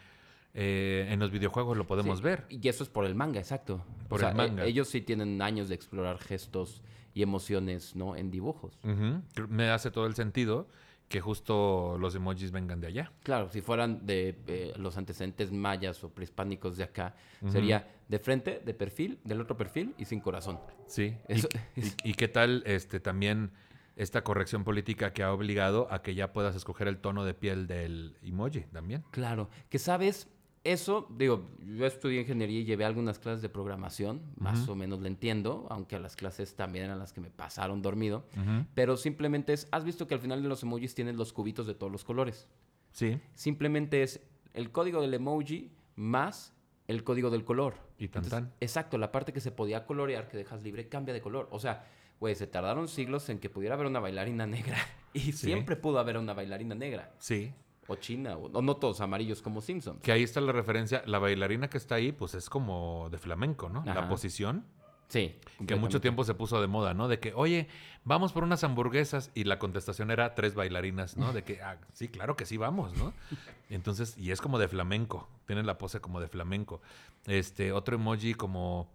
eh, en los videojuegos lo podemos Sí, ver. Y eso es por el manga, exacto. Por O sea, el manga. e- ellos sí tienen años de explorar gestos y emociones, ¿no? En dibujos. Ujú. Cr- Me hace todo el sentido que justo los emojis vengan de allá. Claro, si fueran de eh, los antecedentes mayas o prehispánicos de acá, sería de frente, de perfil, del otro perfil y sin corazón. Sí. Y qué- y, y qué tal este también esta corrección política que ha obligado a que ya puedas escoger el tono de piel del emoji también? Claro, que sabes, eso, digo, yo estudié ingeniería y llevé algunas clases de programación, más o menos lo entiendo, aunque las clases también eran las que me pasaron dormido, pero simplemente es, has visto que al final de los emojis tienes los cubitos de todos los colores. Sí. Simplemente es el código del emoji más el código del color. Y tan Entonces, tan. Exacto, la parte que se podía colorear, que dejas libre, cambia de color. O sea, güey, se tardaron siglos en que pudiera haber una bailarina negra. Y siempre pudo haber una bailarina negra. Sí. O china, o, no todos amarillos como Simpsons. Que ahí está la referencia. La bailarina que está ahí, pues es como de flamenco, ¿no? La posición. Sí. Que mucho tiempo se puso de moda, ¿no? De que, oye, vamos por unas hamburguesas. Y la contestación era tres bailarinas, ¿no? De que, ah, sí, claro que sí, vamos, ¿no? Entonces, y es como de flamenco. Tiene la pose como de flamenco. Este, otro emoji como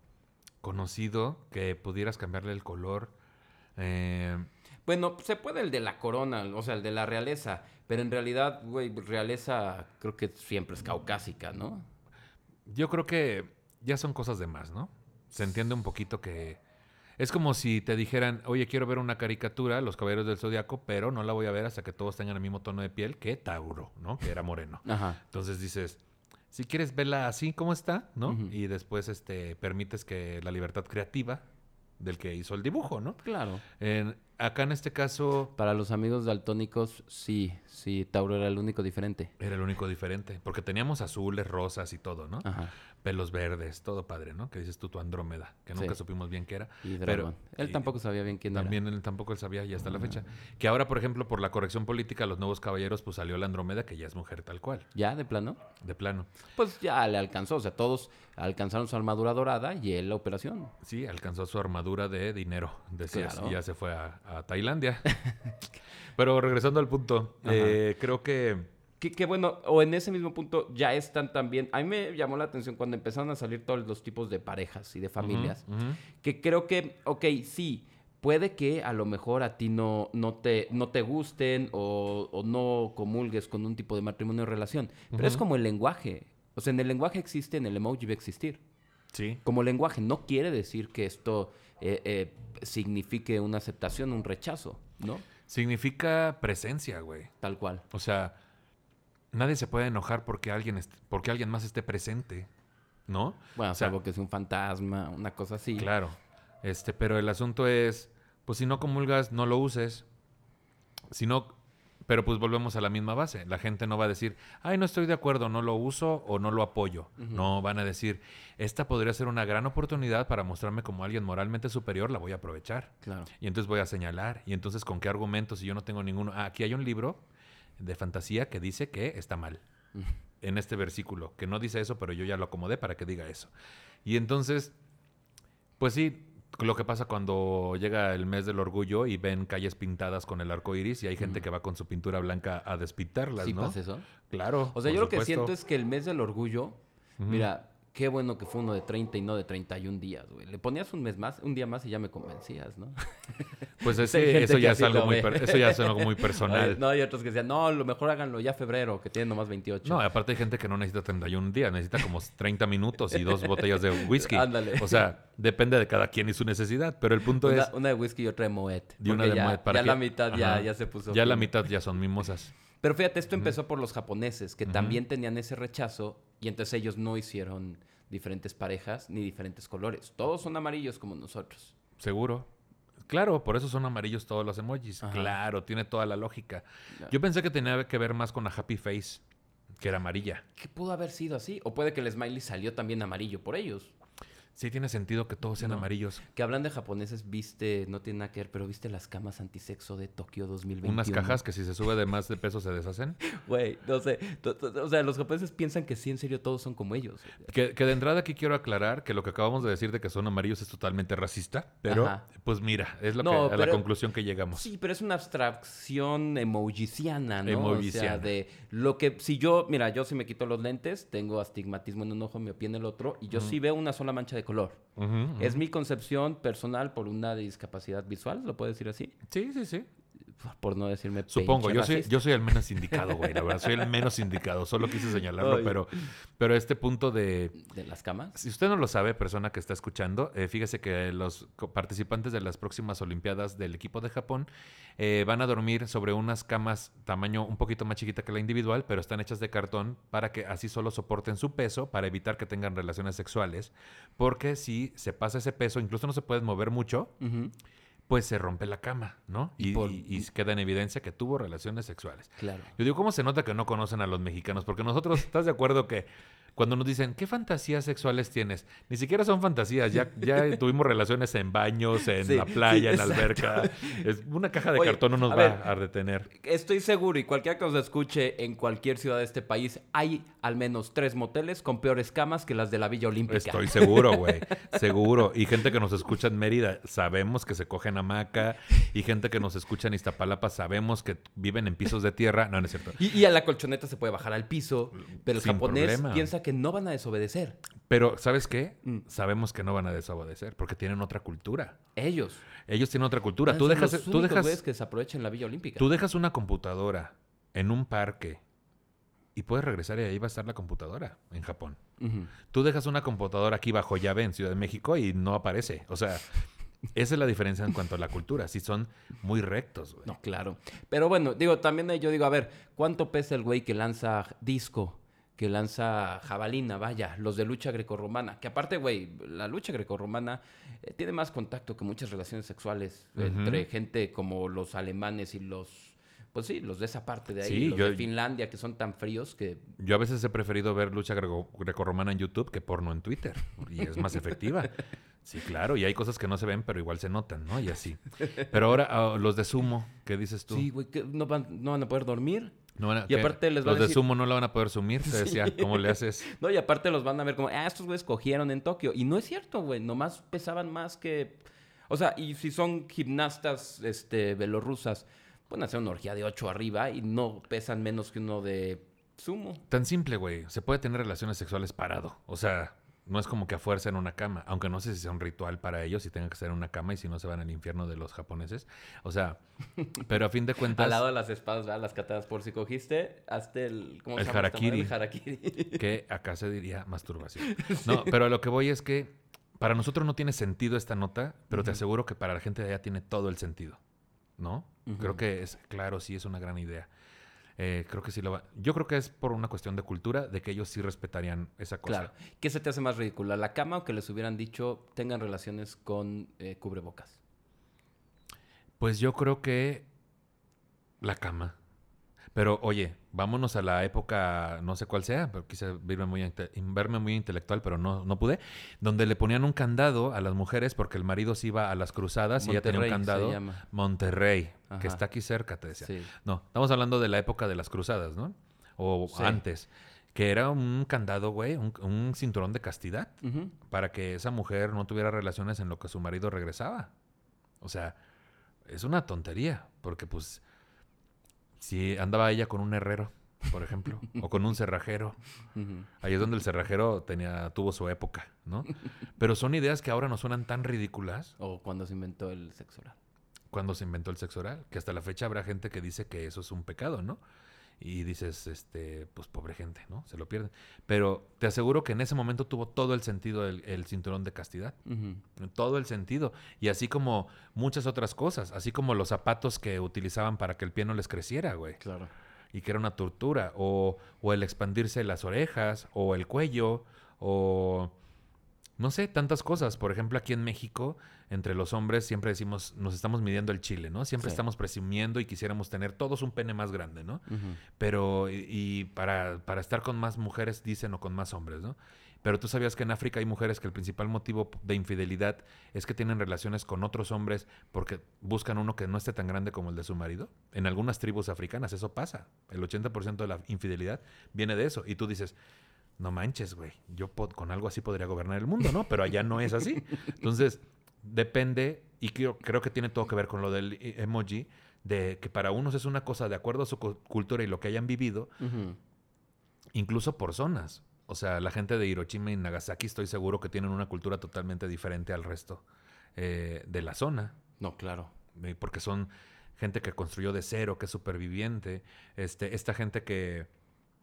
conocido que pudieras cambiarle el color. Eh, Bueno, se puede el de la corona, o sea, el de la realeza, pero en realidad, güey, realeza creo que siempre es caucásica, ¿no? yo creo que ya son cosas de más, ¿no? Se entiende un poquito que... Es como si te dijeran, oye, quiero ver una caricatura, Los Caballeros del Zodiaco, pero no la voy a ver hasta que todos tengan el mismo tono de piel que Tauro, ¿no? Que era moreno. Ajá. Entonces dices, si quieres verla así como está, ¿no? Ujú. Y después este, permites que la libertad creativa del que hizo el dibujo, ¿no? Claro. En- acá en este caso Para los amigos daltónicos, sí, sí, Tauro era el único diferente. era el único diferente, porque teníamos azules, rosas y todo, ¿no? Ajá. Pelos verdes, todo padre, ¿no? Que dices tú, tu Andrómeda, que nunca Sí. supimos bien qué era. Y Pero-. Él tampoco sabía bien quién También él tampoco él sabía y hasta la Ah. fecha. Que ahora, por ejemplo, por la corrección política, los nuevos caballeros, pues salió la Andrómeda, que ya es mujer tal cual, era. ¿Ya, de plano? de plano. Pues ya le alcanzó. O sea, todos alcanzaron su armadura dorada y él la operación. Sí, alcanzó su armadura de dinero, decías, Claro. y ya se fue a, a Tailandia. Pero regresando al punto, eh, creo que Que, que bueno, o en ese mismo punto ya están también. A mí me llamó la atención cuando empezaron a salir todos los tipos de parejas y de familias. Ujú, ujú. Que creo que, ok, sí, puede que a lo mejor a ti no, no, te, no te gusten o, o no comulgues con un tipo de matrimonio o relación. Pero es Ujú. como el lenguaje. O sea, en el lenguaje existe, en el emoji va a existir. Sí, Como lenguaje no quiere decir que esto eh, eh, signifique una aceptación, un rechazo, ¿no? significa presencia, güey. Tal cual. O sea, nadie se puede enojar porque alguien, porque alguien más esté presente, ¿no? Bueno, O sea, salvo que sea un fantasma, una cosa así. Claro. Este, pero el asunto es, pues si no comulgas, no lo uses. Si no, pero pues volvemos a la misma base. La gente no va a decir, ay, no estoy de acuerdo, no lo uso o no lo apoyo. No, van a decir, esta podría ser una gran oportunidad para mostrarme como alguien moralmente superior, la voy a aprovechar. Claro. Y entonces voy a señalar. Y entonces, ¿con qué argumentos? Si yo no tengo ninguno. Ah, aquí hay un libro de fantasía que dice que está mal. En este versículo. Que no dice eso, pero yo ya lo acomodé para que diga eso. Y entonces, pues sí, lo que pasa cuando llega el mes del orgullo y ven calles pintadas con el arco iris y hay gente que va con su pintura blanca a despintarlas, ¿Sí ¿no? pasa eso? Claro. O sea, yo lo que siento es que el mes del orgullo, mira, qué bueno que fue uno de 30 y no de 31 días, güey. Le ponías un mes más, un día más y ya me convencías, ¿no? Pues ese- eso ya es algo muy, eso ya es algo muy personal. No, hay otros que decían, no, lo mejor háganlo ya febrero, que tienen nomás 28. No, aparte hay gente que no necesita 31 días, necesita como 30 minutos y dos botellas de whisky. Ándale. O sea, depende de cada quien y su necesidad, pero el punto una, es, una de whisky y otra de Moet. Y una de ya, Moet, para ya que- la mitad ya, ya se puso. ya la mitad ya son mimosas. Pero fíjate, esto empezó por los japoneses, que también tenían ese rechazo y entonces ellos no hicieron diferentes parejas ni diferentes colores. Todos son amarillos como nosotros. Seguro. Claro, por eso son amarillos todos los emojis. Ajá. Claro, tiene toda la lógica. Yo pensé que tenía que ver más con la happy face, que era amarilla. ¿Qué pudo haber sido así? O puede que el smiley salió también amarillo por ellos. Sí tiene sentido que todos sean No. amarillos. Que hablan de japoneses, viste, no tiene nada que ver, pero viste las camas antisexo de Tokio 2021. Unas cajas que si se sube de más de peso se deshacen. Güey, no sé. O sea, los japoneses piensan que sí, en serio, todos son como ellos. Que, que de entrada aquí quiero aclarar que lo que acabamos de decir de que son amarillos es totalmente racista, pero Ajá. pues mira, es lo No, que, a la conclusión que llegamos. Sí, pero es una abstracción emojiciana, ¿no? O Emojiciana. sea, de lo que si yo, mira, yo si me quito los lentes, tengo astigmatismo en un ojo, miopía en el otro, y yo sí veo una sola mancha de color. Es mi concepción personal por una discapacidad visual, ¿lo puedo decir así? Sí, sí, sí. Por no decirme Supongo, yo soy, yo soy el menos indicado, güey, la verdad, soy el menos indicado, solo quise señalarlo, Oye. pero, pero este punto de, ¿De las camas? si usted no lo sabe, persona que está escuchando, eh, fíjese que los participantes de las próximas Olimpiadas del equipo de Japón eh, van a dormir sobre unas camas tamaño un poquito más chiquita que la individual, pero están hechas de cartón para que así solo soporten su peso, para evitar que tengan relaciones sexuales, porque si se pasa ese peso, incluso no se pueden mover mucho, Ujú, pues se rompe la cama, ¿no? Y Y, por- y- y queda en evidencia que tuvo relaciones sexuales. Claro. Yo digo, ¿cómo se nota que no conocen a los mexicanos? Porque nosotros, ¿estás de acuerdo que cuando nos dicen, ¿qué fantasías sexuales tienes? Ni siquiera son fantasías, ya, ya tuvimos relaciones en baños, en Sí, la playa, sí, en la alberca. Es, una caja de Oye, cartón no nos a va ver. a detener. Estoy seguro, y cualquiera que nos escuche en cualquier ciudad de este país, hay al menos tres moteles con peores camas que las de la Villa Olímpica. Estoy seguro, güey. Seguro. Y gente que nos escucha en Mérida, sabemos que se cogen hamaca. Y gente que nos escucha en Iztapalapa, sabemos que viven en pisos de tierra. No, no es cierto. Y, y a la colchoneta se puede bajar al piso, pero el Sin japonés problema. piensa que no van a desobedecer. Pero, ¿sabes qué? Mm. Sabemos que no van a desobedecer porque tienen otra cultura. Ellos. Ellos tienen otra cultura. Van a Tú dejas, los tú dejas, que se aprovechen la Villa Olímpica. tú dejas una computadora en un parque y puedes regresar y ahí va a estar la computadora en Japón. Tú dejas una computadora aquí bajo llave en Ciudad de México y no aparece. O sea, esa es la diferencia en cuanto a la cultura. Sí son muy rectos, güey. No, claro. Pero bueno, digo, también yo digo, a ver, ¿cuánto pesa el güey que lanza disco? Que lanza jabalina, vaya, los de lucha grecorromana. Que aparte, güey, la lucha grecorromana eh, tiene más contacto que muchas relaciones sexuales entre gente como los alemanes y los, pues sí, los de esa parte de ahí, Sí, los yo- de Finlandia, que son tan fríos que Yo a veces he preferido ver lucha greco- grecorromana en YouTube que porno en Twitter. Y es más efectiva. Sí, claro. Y hay cosas que no se ven, pero igual se notan, ¿no? Y así. Pero ahora, ah, los de sumo, ¿qué dices tú? Sí, güey, que no van, no van a poder dormir. No van a- Y aparte les va a Los de decir- sumo no la van a poder sumir, te Sí. decía. ¿Cómo le haces? No, y aparte los van a ver como, ah, estos güeyes cogieron en Tokio. Y no es cierto, güey. Nomás pesaban más que. O sea, y si son gimnastas este, belorrusas, pueden hacer una orgía de 8 arriba y no pesan menos que uno de sumo. Tan simple, güey. Se puede tener relaciones sexuales parado. O sea, no es como que a fuerza en una cama. Aunque no sé si sea un ritual para ellos y tengan que ser en una cama y si no se van al infierno de los japoneses. O sea, pero a fin de cuentas, Al lado de las espadas, ¿verdad? Las katanas, por si cogiste, hazte el. ¿Cómo El se llama harakiri. El harakiri. que acá se diría masturbación. No, pero a lo que voy es que para nosotros no tiene sentido esta nota, pero te aseguro que para la gente de allá tiene todo el sentido. ¿No? Creo que es, claro, sí es una gran idea. Eh, creo que sí lo va. Yo creo que es por una cuestión de cultura, de que ellos sí respetarían esa cosa. Claro. ¿Qué se te hace más ridícula? ¿La cama o que les hubieran dicho tengan relaciones con eh, cubrebocas? Pues yo creo que la cama. Pero oye, vámonos a la época, no sé cuál sea, pero quise verme muy, verme muy intelectual, pero no, no pude, donde le ponían un candado a las mujeres porque el marido se iba a las cruzadas y ella tenía un Monterrey se candado. llama. Monterrey, Ajá. que está aquí cerca, te decía. Sí. No, estamos hablando de la época de las cruzadas, ¿no? O Sí. antes, que era un candado, güey, un, un cinturón de castidad para que esa mujer no tuviera relaciones en lo que su marido regresaba. O sea, es una tontería, porque pues si andaba ella con un herrero, por ejemplo, o con un cerrajero, ahí es donde el cerrajero tenía tuvo su época, ¿no? Pero son ideas que ahora nos suenan tan ridículas O cuando se inventó el sexo oral. cuando se inventó el sexo oral, que hasta la fecha habrá gente que dice que eso es un pecado, ¿no? Y dices, este, pues pobre gente, ¿no? Se lo pierden. Pero te aseguro que en ese momento tuvo todo el sentido el, el cinturón de castidad. Todo el sentido. Y así como muchas otras cosas. Así como los zapatos que utilizaban para que el pie no les creciera, güey. Claro. Y que era una tortura. O, o el expandirse las orejas. O el cuello. O... No sé, tantas cosas. Por ejemplo, aquí en México, entre los hombres siempre decimos, nos estamos midiendo el chile, ¿no? Siempre Sí. estamos presumiendo y quisiéramos tener todos un pene más grande, ¿no? Pero, y, y para, para estar con más mujeres, dicen, o con más hombres, ¿no? Pero tú sabías que en África hay mujeres que el principal motivo de infidelidad es que tienen relaciones con otros hombres porque buscan uno que no esté tan grande como el de su marido. En algunas tribus africanas eso pasa. El 80% de la infidelidad viene de eso. Y tú dices, no manches, güey, yo con algo así podría gobernar el mundo, ¿no? Pero allá no es así. Entonces, depende, y creo, creo que tiene todo que ver con lo del emoji, de que para unos es una cosa de acuerdo a su cu- cultura y lo que hayan vivido, incluso por zonas. O sea, la gente de Hiroshima y Nagasaki estoy seguro que tienen una cultura totalmente diferente al resto eh, de la zona, No, claro. eh, porque son gente que construyó de cero, que es superviviente, este, esta gente que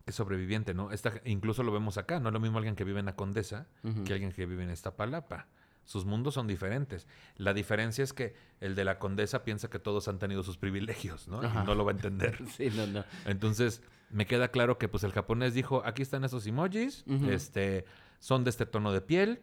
es sobreviviente, ¿no? Esta, incluso lo vemos acá, no es lo mismo alguien que vive en la Condesa que alguien que vive en Iztapalapa. Sus mundos son diferentes. La diferencia es que el de la Condesa piensa que todos han tenido sus privilegios, ¿no? Ajá. Y no lo va a entender. Sí, no, no. Entonces, me queda claro que pues el japonés dijo, aquí están esos emojis, este, son de este tono de piel,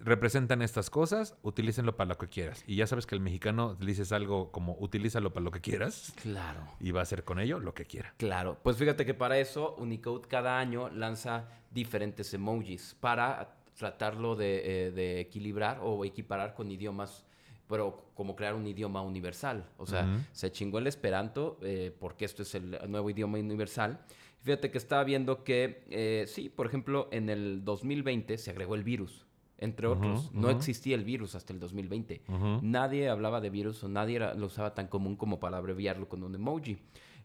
representan estas cosas, utilícenlo para lo que quieras. Y ya sabes que el mexicano le dices algo como utilízalo para lo que quieras Claro. y va a hacer con ello lo que quiera. Claro, pues fíjate que para eso Unicode cada año lanza diferentes emojis para tratarlo de, eh, de equilibrar o equiparar con idiomas, pero como crear un idioma universal. O sea, se chingó el esperanto eh, porque esto es el nuevo idioma universal. Fíjate que estaba viendo que, eh, sí, por ejemplo, en el 2020 se agregó el virus. Entre otros, no existía el virus hasta el 2020. Ujú. Nadie hablaba de virus o nadie era- lo usaba tan común como para abreviarlo con un emoji.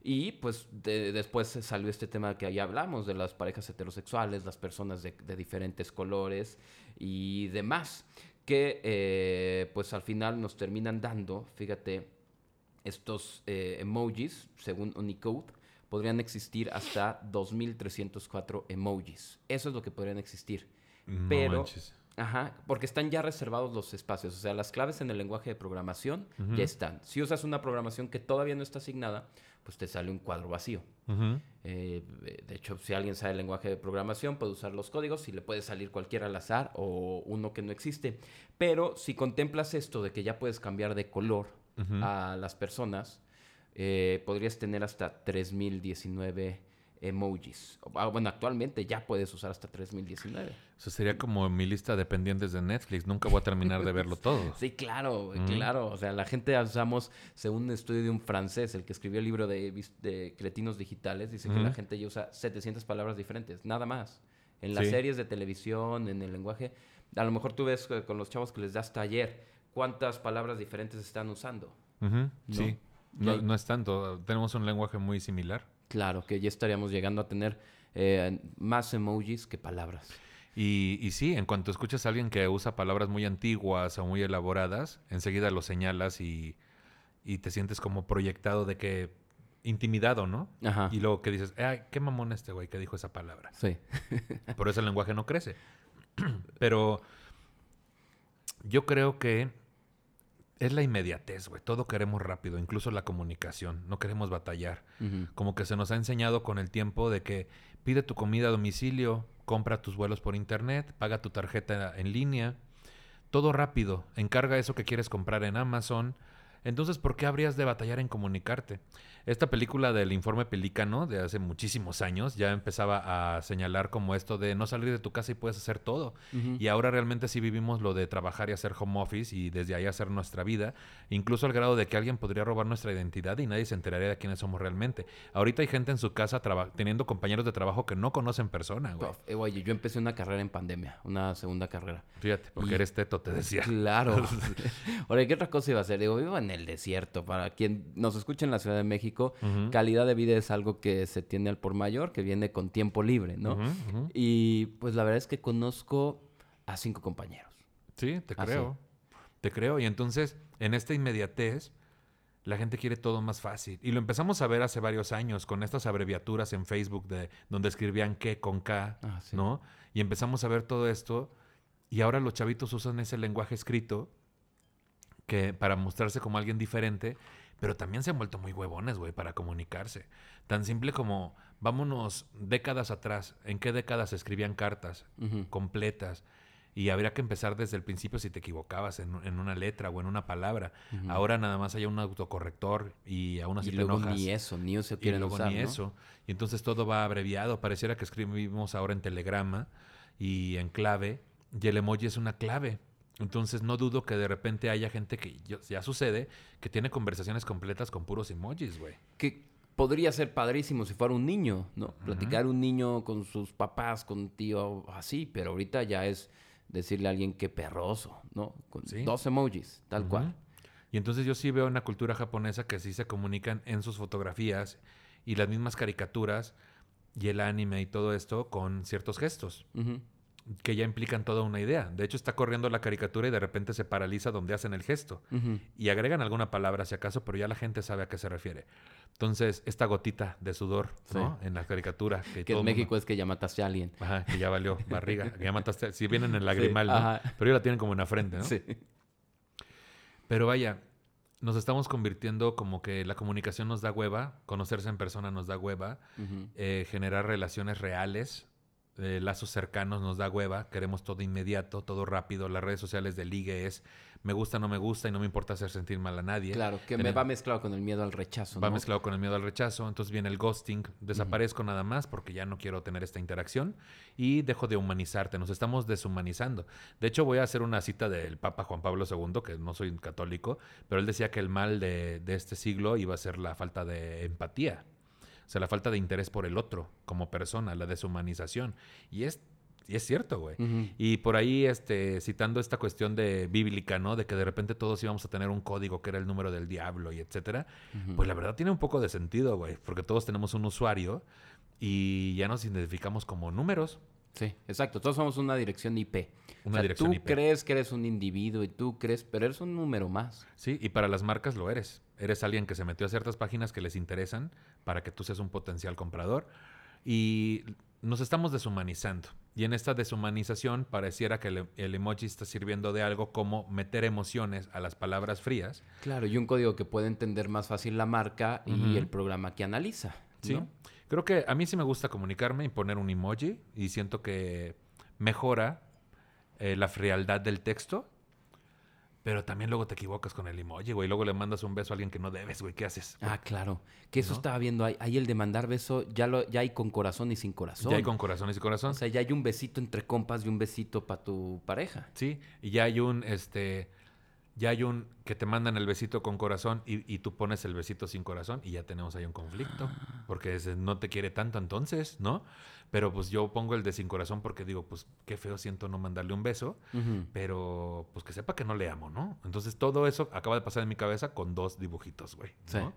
Y pues de- después salió este tema que ya hablamos, de las parejas heterosexuales, las personas de, de diferentes colores y demás, que eh, pues al final nos terminan dando, fíjate, estos eh, emojis, según Unicode, podrían existir hasta 2.304 emojis. Eso es lo que podrían existir. No Pero, manches. ajá, porque están ya reservados los espacios. O sea, las claves en el lenguaje de programación ya están. Si usas una programación que todavía no está asignada, pues te sale un cuadro vacío. Eh, de hecho, si alguien sabe el lenguaje de programación, puede usar los códigos y le puede salir cualquiera al azar o uno que no existe. Pero si contemplas esto de que ya puedes cambiar de color a las personas, eh, podrías tener hasta 3019 emojis. Ah, Bueno, actualmente ya puedes usar hasta 3019. Eso sería como mi lista de pendientes de Netflix. Nunca voy a terminar de verlo todo. Sí, claro, claro. O sea, la gente usamos, según un estudio de un francés, el que escribió el libro de, cretinos digitales, dice que la gente ya usa 700 palabras diferentes, nada más. En las Sí. series de televisión, en el lenguaje. A lo mejor tú ves eh, con los chavos que les das taller, cuántas palabras diferentes están usando. Sí. No, no es tanto. Tenemos un lenguaje muy similar. Claro, que ya estaríamos llegando a tener eh, más emojis que palabras. Y, y sí, en cuanto escuchas a alguien que usa palabras muy antiguas o muy elaboradas, enseguida lo señalas y, y te sientes como proyectado de que intimidado, ¿no? Ajá. Y luego que dices, ay, qué mamón este güey que dijo esa palabra. Sí. Por eso el lenguaje no crece. Pero yo creo que es la inmediatez, güey. Todo queremos rápido, incluso la comunicación. No queremos batallar. Como que se nos ha enseñado con el tiempo de que pide tu comida a domicilio, compra tus vuelos por internet, paga tu tarjeta en línea. Todo rápido. Encarga eso que quieres comprar en Amazon. Entonces, ¿por qué habrías de batallar en comunicarte? Esta película del informe pelícano de hace muchísimos años ya empezaba a señalar como esto de no salir de tu casa y puedes hacer todo. Y ahora realmente sí vivimos lo de trabajar y hacer home office y desde ahí hacer nuestra vida, incluso al grado de que alguien podría robar nuestra identidad y nadie se enteraría de quiénes somos realmente. Ahorita hay gente en su casa teniendo compañeros de trabajo que no conocen persona, güey. Eh, Oye, yo empecé una carrera en pandemia, una segunda carrera. Fíjate, porque Y- eres teto, te decía. Claro. Ahora, ¿qué otra cosa iba a hacer? Digo, en el desierto. Para quien nos escucha en la Ciudad de México, calidad de vida es algo que se tiene al por mayor, que viene con tiempo libre, ¿no? Y pues la verdad es que conozco a cinco compañeros. Sí, te creo. Te creo. Y entonces, en esta inmediatez, la gente quiere todo más fácil. Y lo empezamos a ver hace varios años con estas abreviaturas en Facebook de donde escribían qué con K, Ah, sí. ¿no? Y empezamos a ver todo esto. Y ahora los chavitos usan ese lenguaje escrito que para mostrarse como alguien diferente, pero también se han vuelto muy huevones, güey, para comunicarse. Tan simple como, vámonos décadas atrás. ¿En qué décadas se escribían cartas? Completas. Y habría que empezar desde el principio si te equivocabas en, en una letra o en una palabra. Ahora nada más hay un autocorrector y aún así y te luego enojas. ni eso, ni eso y luego usar, ni ¿no? eso. Y entonces todo va abreviado. Pareciera que escribimos ahora en telegrama y en clave. Y el emoji es una clave. Entonces no dudo que de repente haya gente que ya sucede que tiene conversaciones completas con puros emojis, güey. Que podría ser padrísimo si fuera un niño, ¿no? Platicar un niño con sus papás, con un tío, así. Pero ahorita ya es decirle a alguien que perroso, ¿no? Con Sí. dos emojis, tal cual. Y entonces yo sí veo una cultura japonesa que sí se comunican en sus fotografías y las mismas caricaturas y el anime y todo esto con ciertos gestos. Que ya implican toda una idea. De hecho está corriendo la caricatura y de repente se paraliza donde hacen el gesto y agregan alguna palabra si acaso, pero ya la gente sabe a qué se refiere. Entonces esta gotita de sudor ¿no? en la caricatura que, Que todo en mundo- México es que ya mataste a alguien. Ajá, que ya valió barriga, que ya mataste, si vienen en lagrimal, ¿no? ajá. Pero ya la tienen como en la frente, ¿no? Sí. Pero vaya, nos estamos convirtiendo como que la comunicación nos da hueva, conocerse en persona nos da hueva, eh, generar relaciones reales, eh, lazos cercanos nos da hueva, queremos todo inmediato, todo rápido, las redes sociales de ligue es me gusta, no me gusta y no me importa hacer sentir mal a nadie. Claro, que me va mezclado con el miedo al rechazo, Va ¿no? mezclado con el miedo al rechazo, entonces viene el ghosting, desaparezco nada más porque ya no quiero tener esta interacción y dejo de humanizarte, nos estamos deshumanizando. De hecho, voy a hacer una cita del Papa Juan Pablo II, que no soy católico, pero él decía que el mal de, de este siglo iba a ser la falta de empatía, o sea, la falta de interés por el otro como persona, la deshumanización. Y es Y es cierto, güey. Y por ahí, este, citando esta cuestión de bíblica, ¿no? De que de repente todos íbamos a tener un código que era el número del diablo y etcétera. Pues la verdad tiene un poco de sentido, güey. Porque todos tenemos un usuario y ya nos identificamos como números. Sí, exacto. Todos somos una dirección IP. Una O sea, dirección tú IP. crees que eres un individuo y tú crees, pero eres un número más. Sí, y para las marcas lo eres. Eres alguien que se metió a ciertas páginas que les interesan para que tú seas un potencial comprador. Y nos estamos deshumanizando. Y en esta deshumanización pareciera que el, el emoji está sirviendo de algo como meter emociones a las palabras frías. Claro, y un código que puede entender más fácil la marca y el programa que analiza. Sí. Creo que a mí sí me gusta comunicarme y poner un emoji y siento que mejora eh, la frialdad del texto. Pero también luego te equivocas con el emoji, güey. Luego le mandas un beso a alguien que no debes, güey. ¿Qué haces? Ah, claro. Que eso ¿No? estaba viendo ahí. Ahí el de mandar beso, ya, lo, ya hay con corazón y sin corazón. Ya hay con corazones y corazón. O sea, ya hay un besito entre compas y un besito para tu pareja. Sí, y ya hay un, este, ya hay un que te mandan el besito con corazón y, y tú pones el besito sin corazón y ya tenemos ahí un conflicto. Porque ese no te quiere tanto entonces, ¿no? Pero pues yo pongo el de sin corazón porque digo, pues qué feo siento no mandarle un beso, pero pues que sepa que no le amo, ¿no? Entonces todo eso acaba de pasar en mi cabeza con dos dibujitos, güey. ¿no?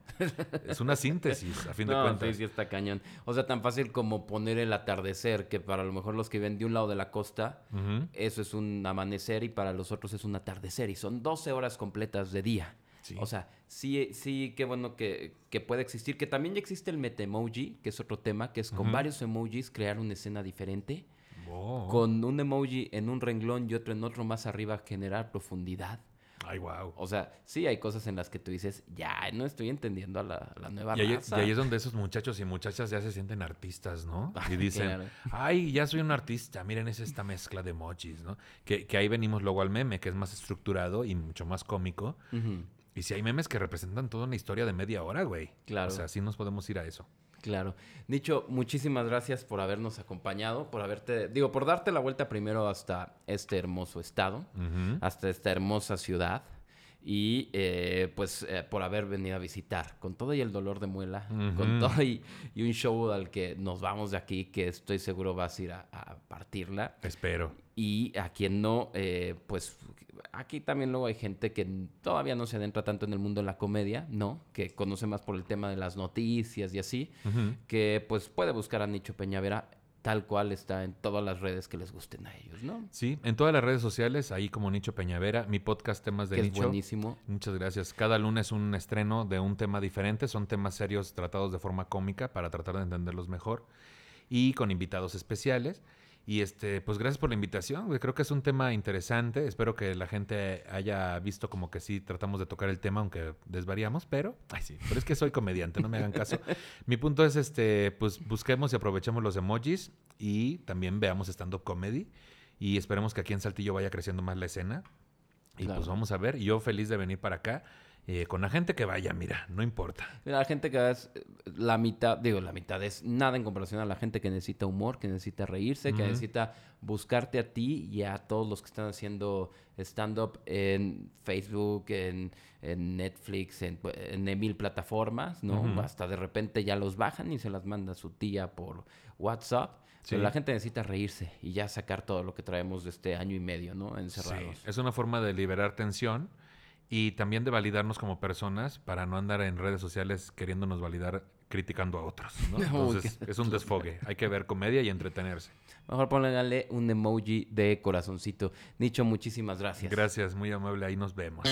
es una síntesis, a fin de cuentas. sí, sí está cañón. O sea, tan fácil como poner el atardecer, que para lo mejor los que ven de un lado de la costa, eso es un amanecer y para los otros es un atardecer. Y son 12 horas completas de día. Sí. O sea, sí, sí, qué bueno que, que puede existir. Que también ya existe el metaemoji, que es otro tema, que es con varios emojis crear una escena diferente. Oh. Con un emoji en un renglón y otro en otro más arriba generar profundidad. Ay, wow. O sea, sí hay cosas en las que tú dices, ya, no estoy entendiendo a la, a la nueva Y ahí, y ahí es donde esos muchachos y muchachas ya se sienten artistas, ¿no? Y dicen, claro. ay, ya soy un artista, miren, es esta mezcla de emojis, ¿no? Que, que ahí venimos luego al meme, que es más estructurado y mucho más cómico. Y si hay memes que representan toda una historia de media hora, güey. Claro. O sea, sí nos podemos ir a eso. Claro. Nicho, muchísimas gracias por habernos acompañado, por haberte, digo, por darte la vuelta primero hasta este hermoso estado, hasta esta hermosa ciudad y eh, pues eh, por haber venido a visitar con todo y el dolor de muela, con todo y, y un show al que nos vamos de aquí que estoy seguro vas a ir a, a partirla. Espero. Y a quien no, eh, pues aquí también luego hay gente que todavía no se adentra tanto en el mundo de la comedia, ¿no? Que conoce más por el tema de las noticias y así, que pues puede buscar a Nicho Peñavera tal cual está en todas las redes que les gusten a ellos, ¿no? Sí, en todas las redes sociales, ahí como Nicho Peñavera, mi podcast Temas de que es Nicho. buenísimo. Muchas gracias. Cada lunes un estreno de un tema diferente. Son temas serios tratados de forma cómica para tratar de entenderlos mejor. Y con invitados especiales. Y este, pues gracias por la invitación. Creo que es un tema interesante. Espero que la gente haya visto como que sí tratamos de tocar el tema, aunque desvariamos, pero, ay sí, pero es que soy comediante, no me hagan caso. Mi punto es este, pues busquemos y aprovechemos los emojis y también veamos stand-up comedy. Y esperemos que aquí en Saltillo vaya creciendo más la escena. Y Claro. pues vamos a ver. Yo feliz de venir para acá. Eh, con la gente que vaya, mira, no importa. Mira, La gente que es eh, la mitad, digo, la mitad es nada en comparación a la gente que necesita humor, que necesita reírse, que necesita buscarte a ti y a todos los que están haciendo stand-up en Facebook, en, en Netflix, en, en mil plataformas, ¿no? Hasta de repente ya los bajan y se las manda su tía por WhatsApp. Pero la gente necesita reírse y ya sacar todo lo que traemos de este año y medio, ¿no? Encerrados. Sí, es una forma de liberar tensión y también de validarnos como personas para no andar en redes sociales queriéndonos validar criticando a otros. ¿no? Entonces es un desfogue. Hay que ver comedia y entretenerse. Mejor pónganle un emoji de corazoncito. Nicho, muchísimas gracias. Gracias, muy amable. Ahí nos vemos.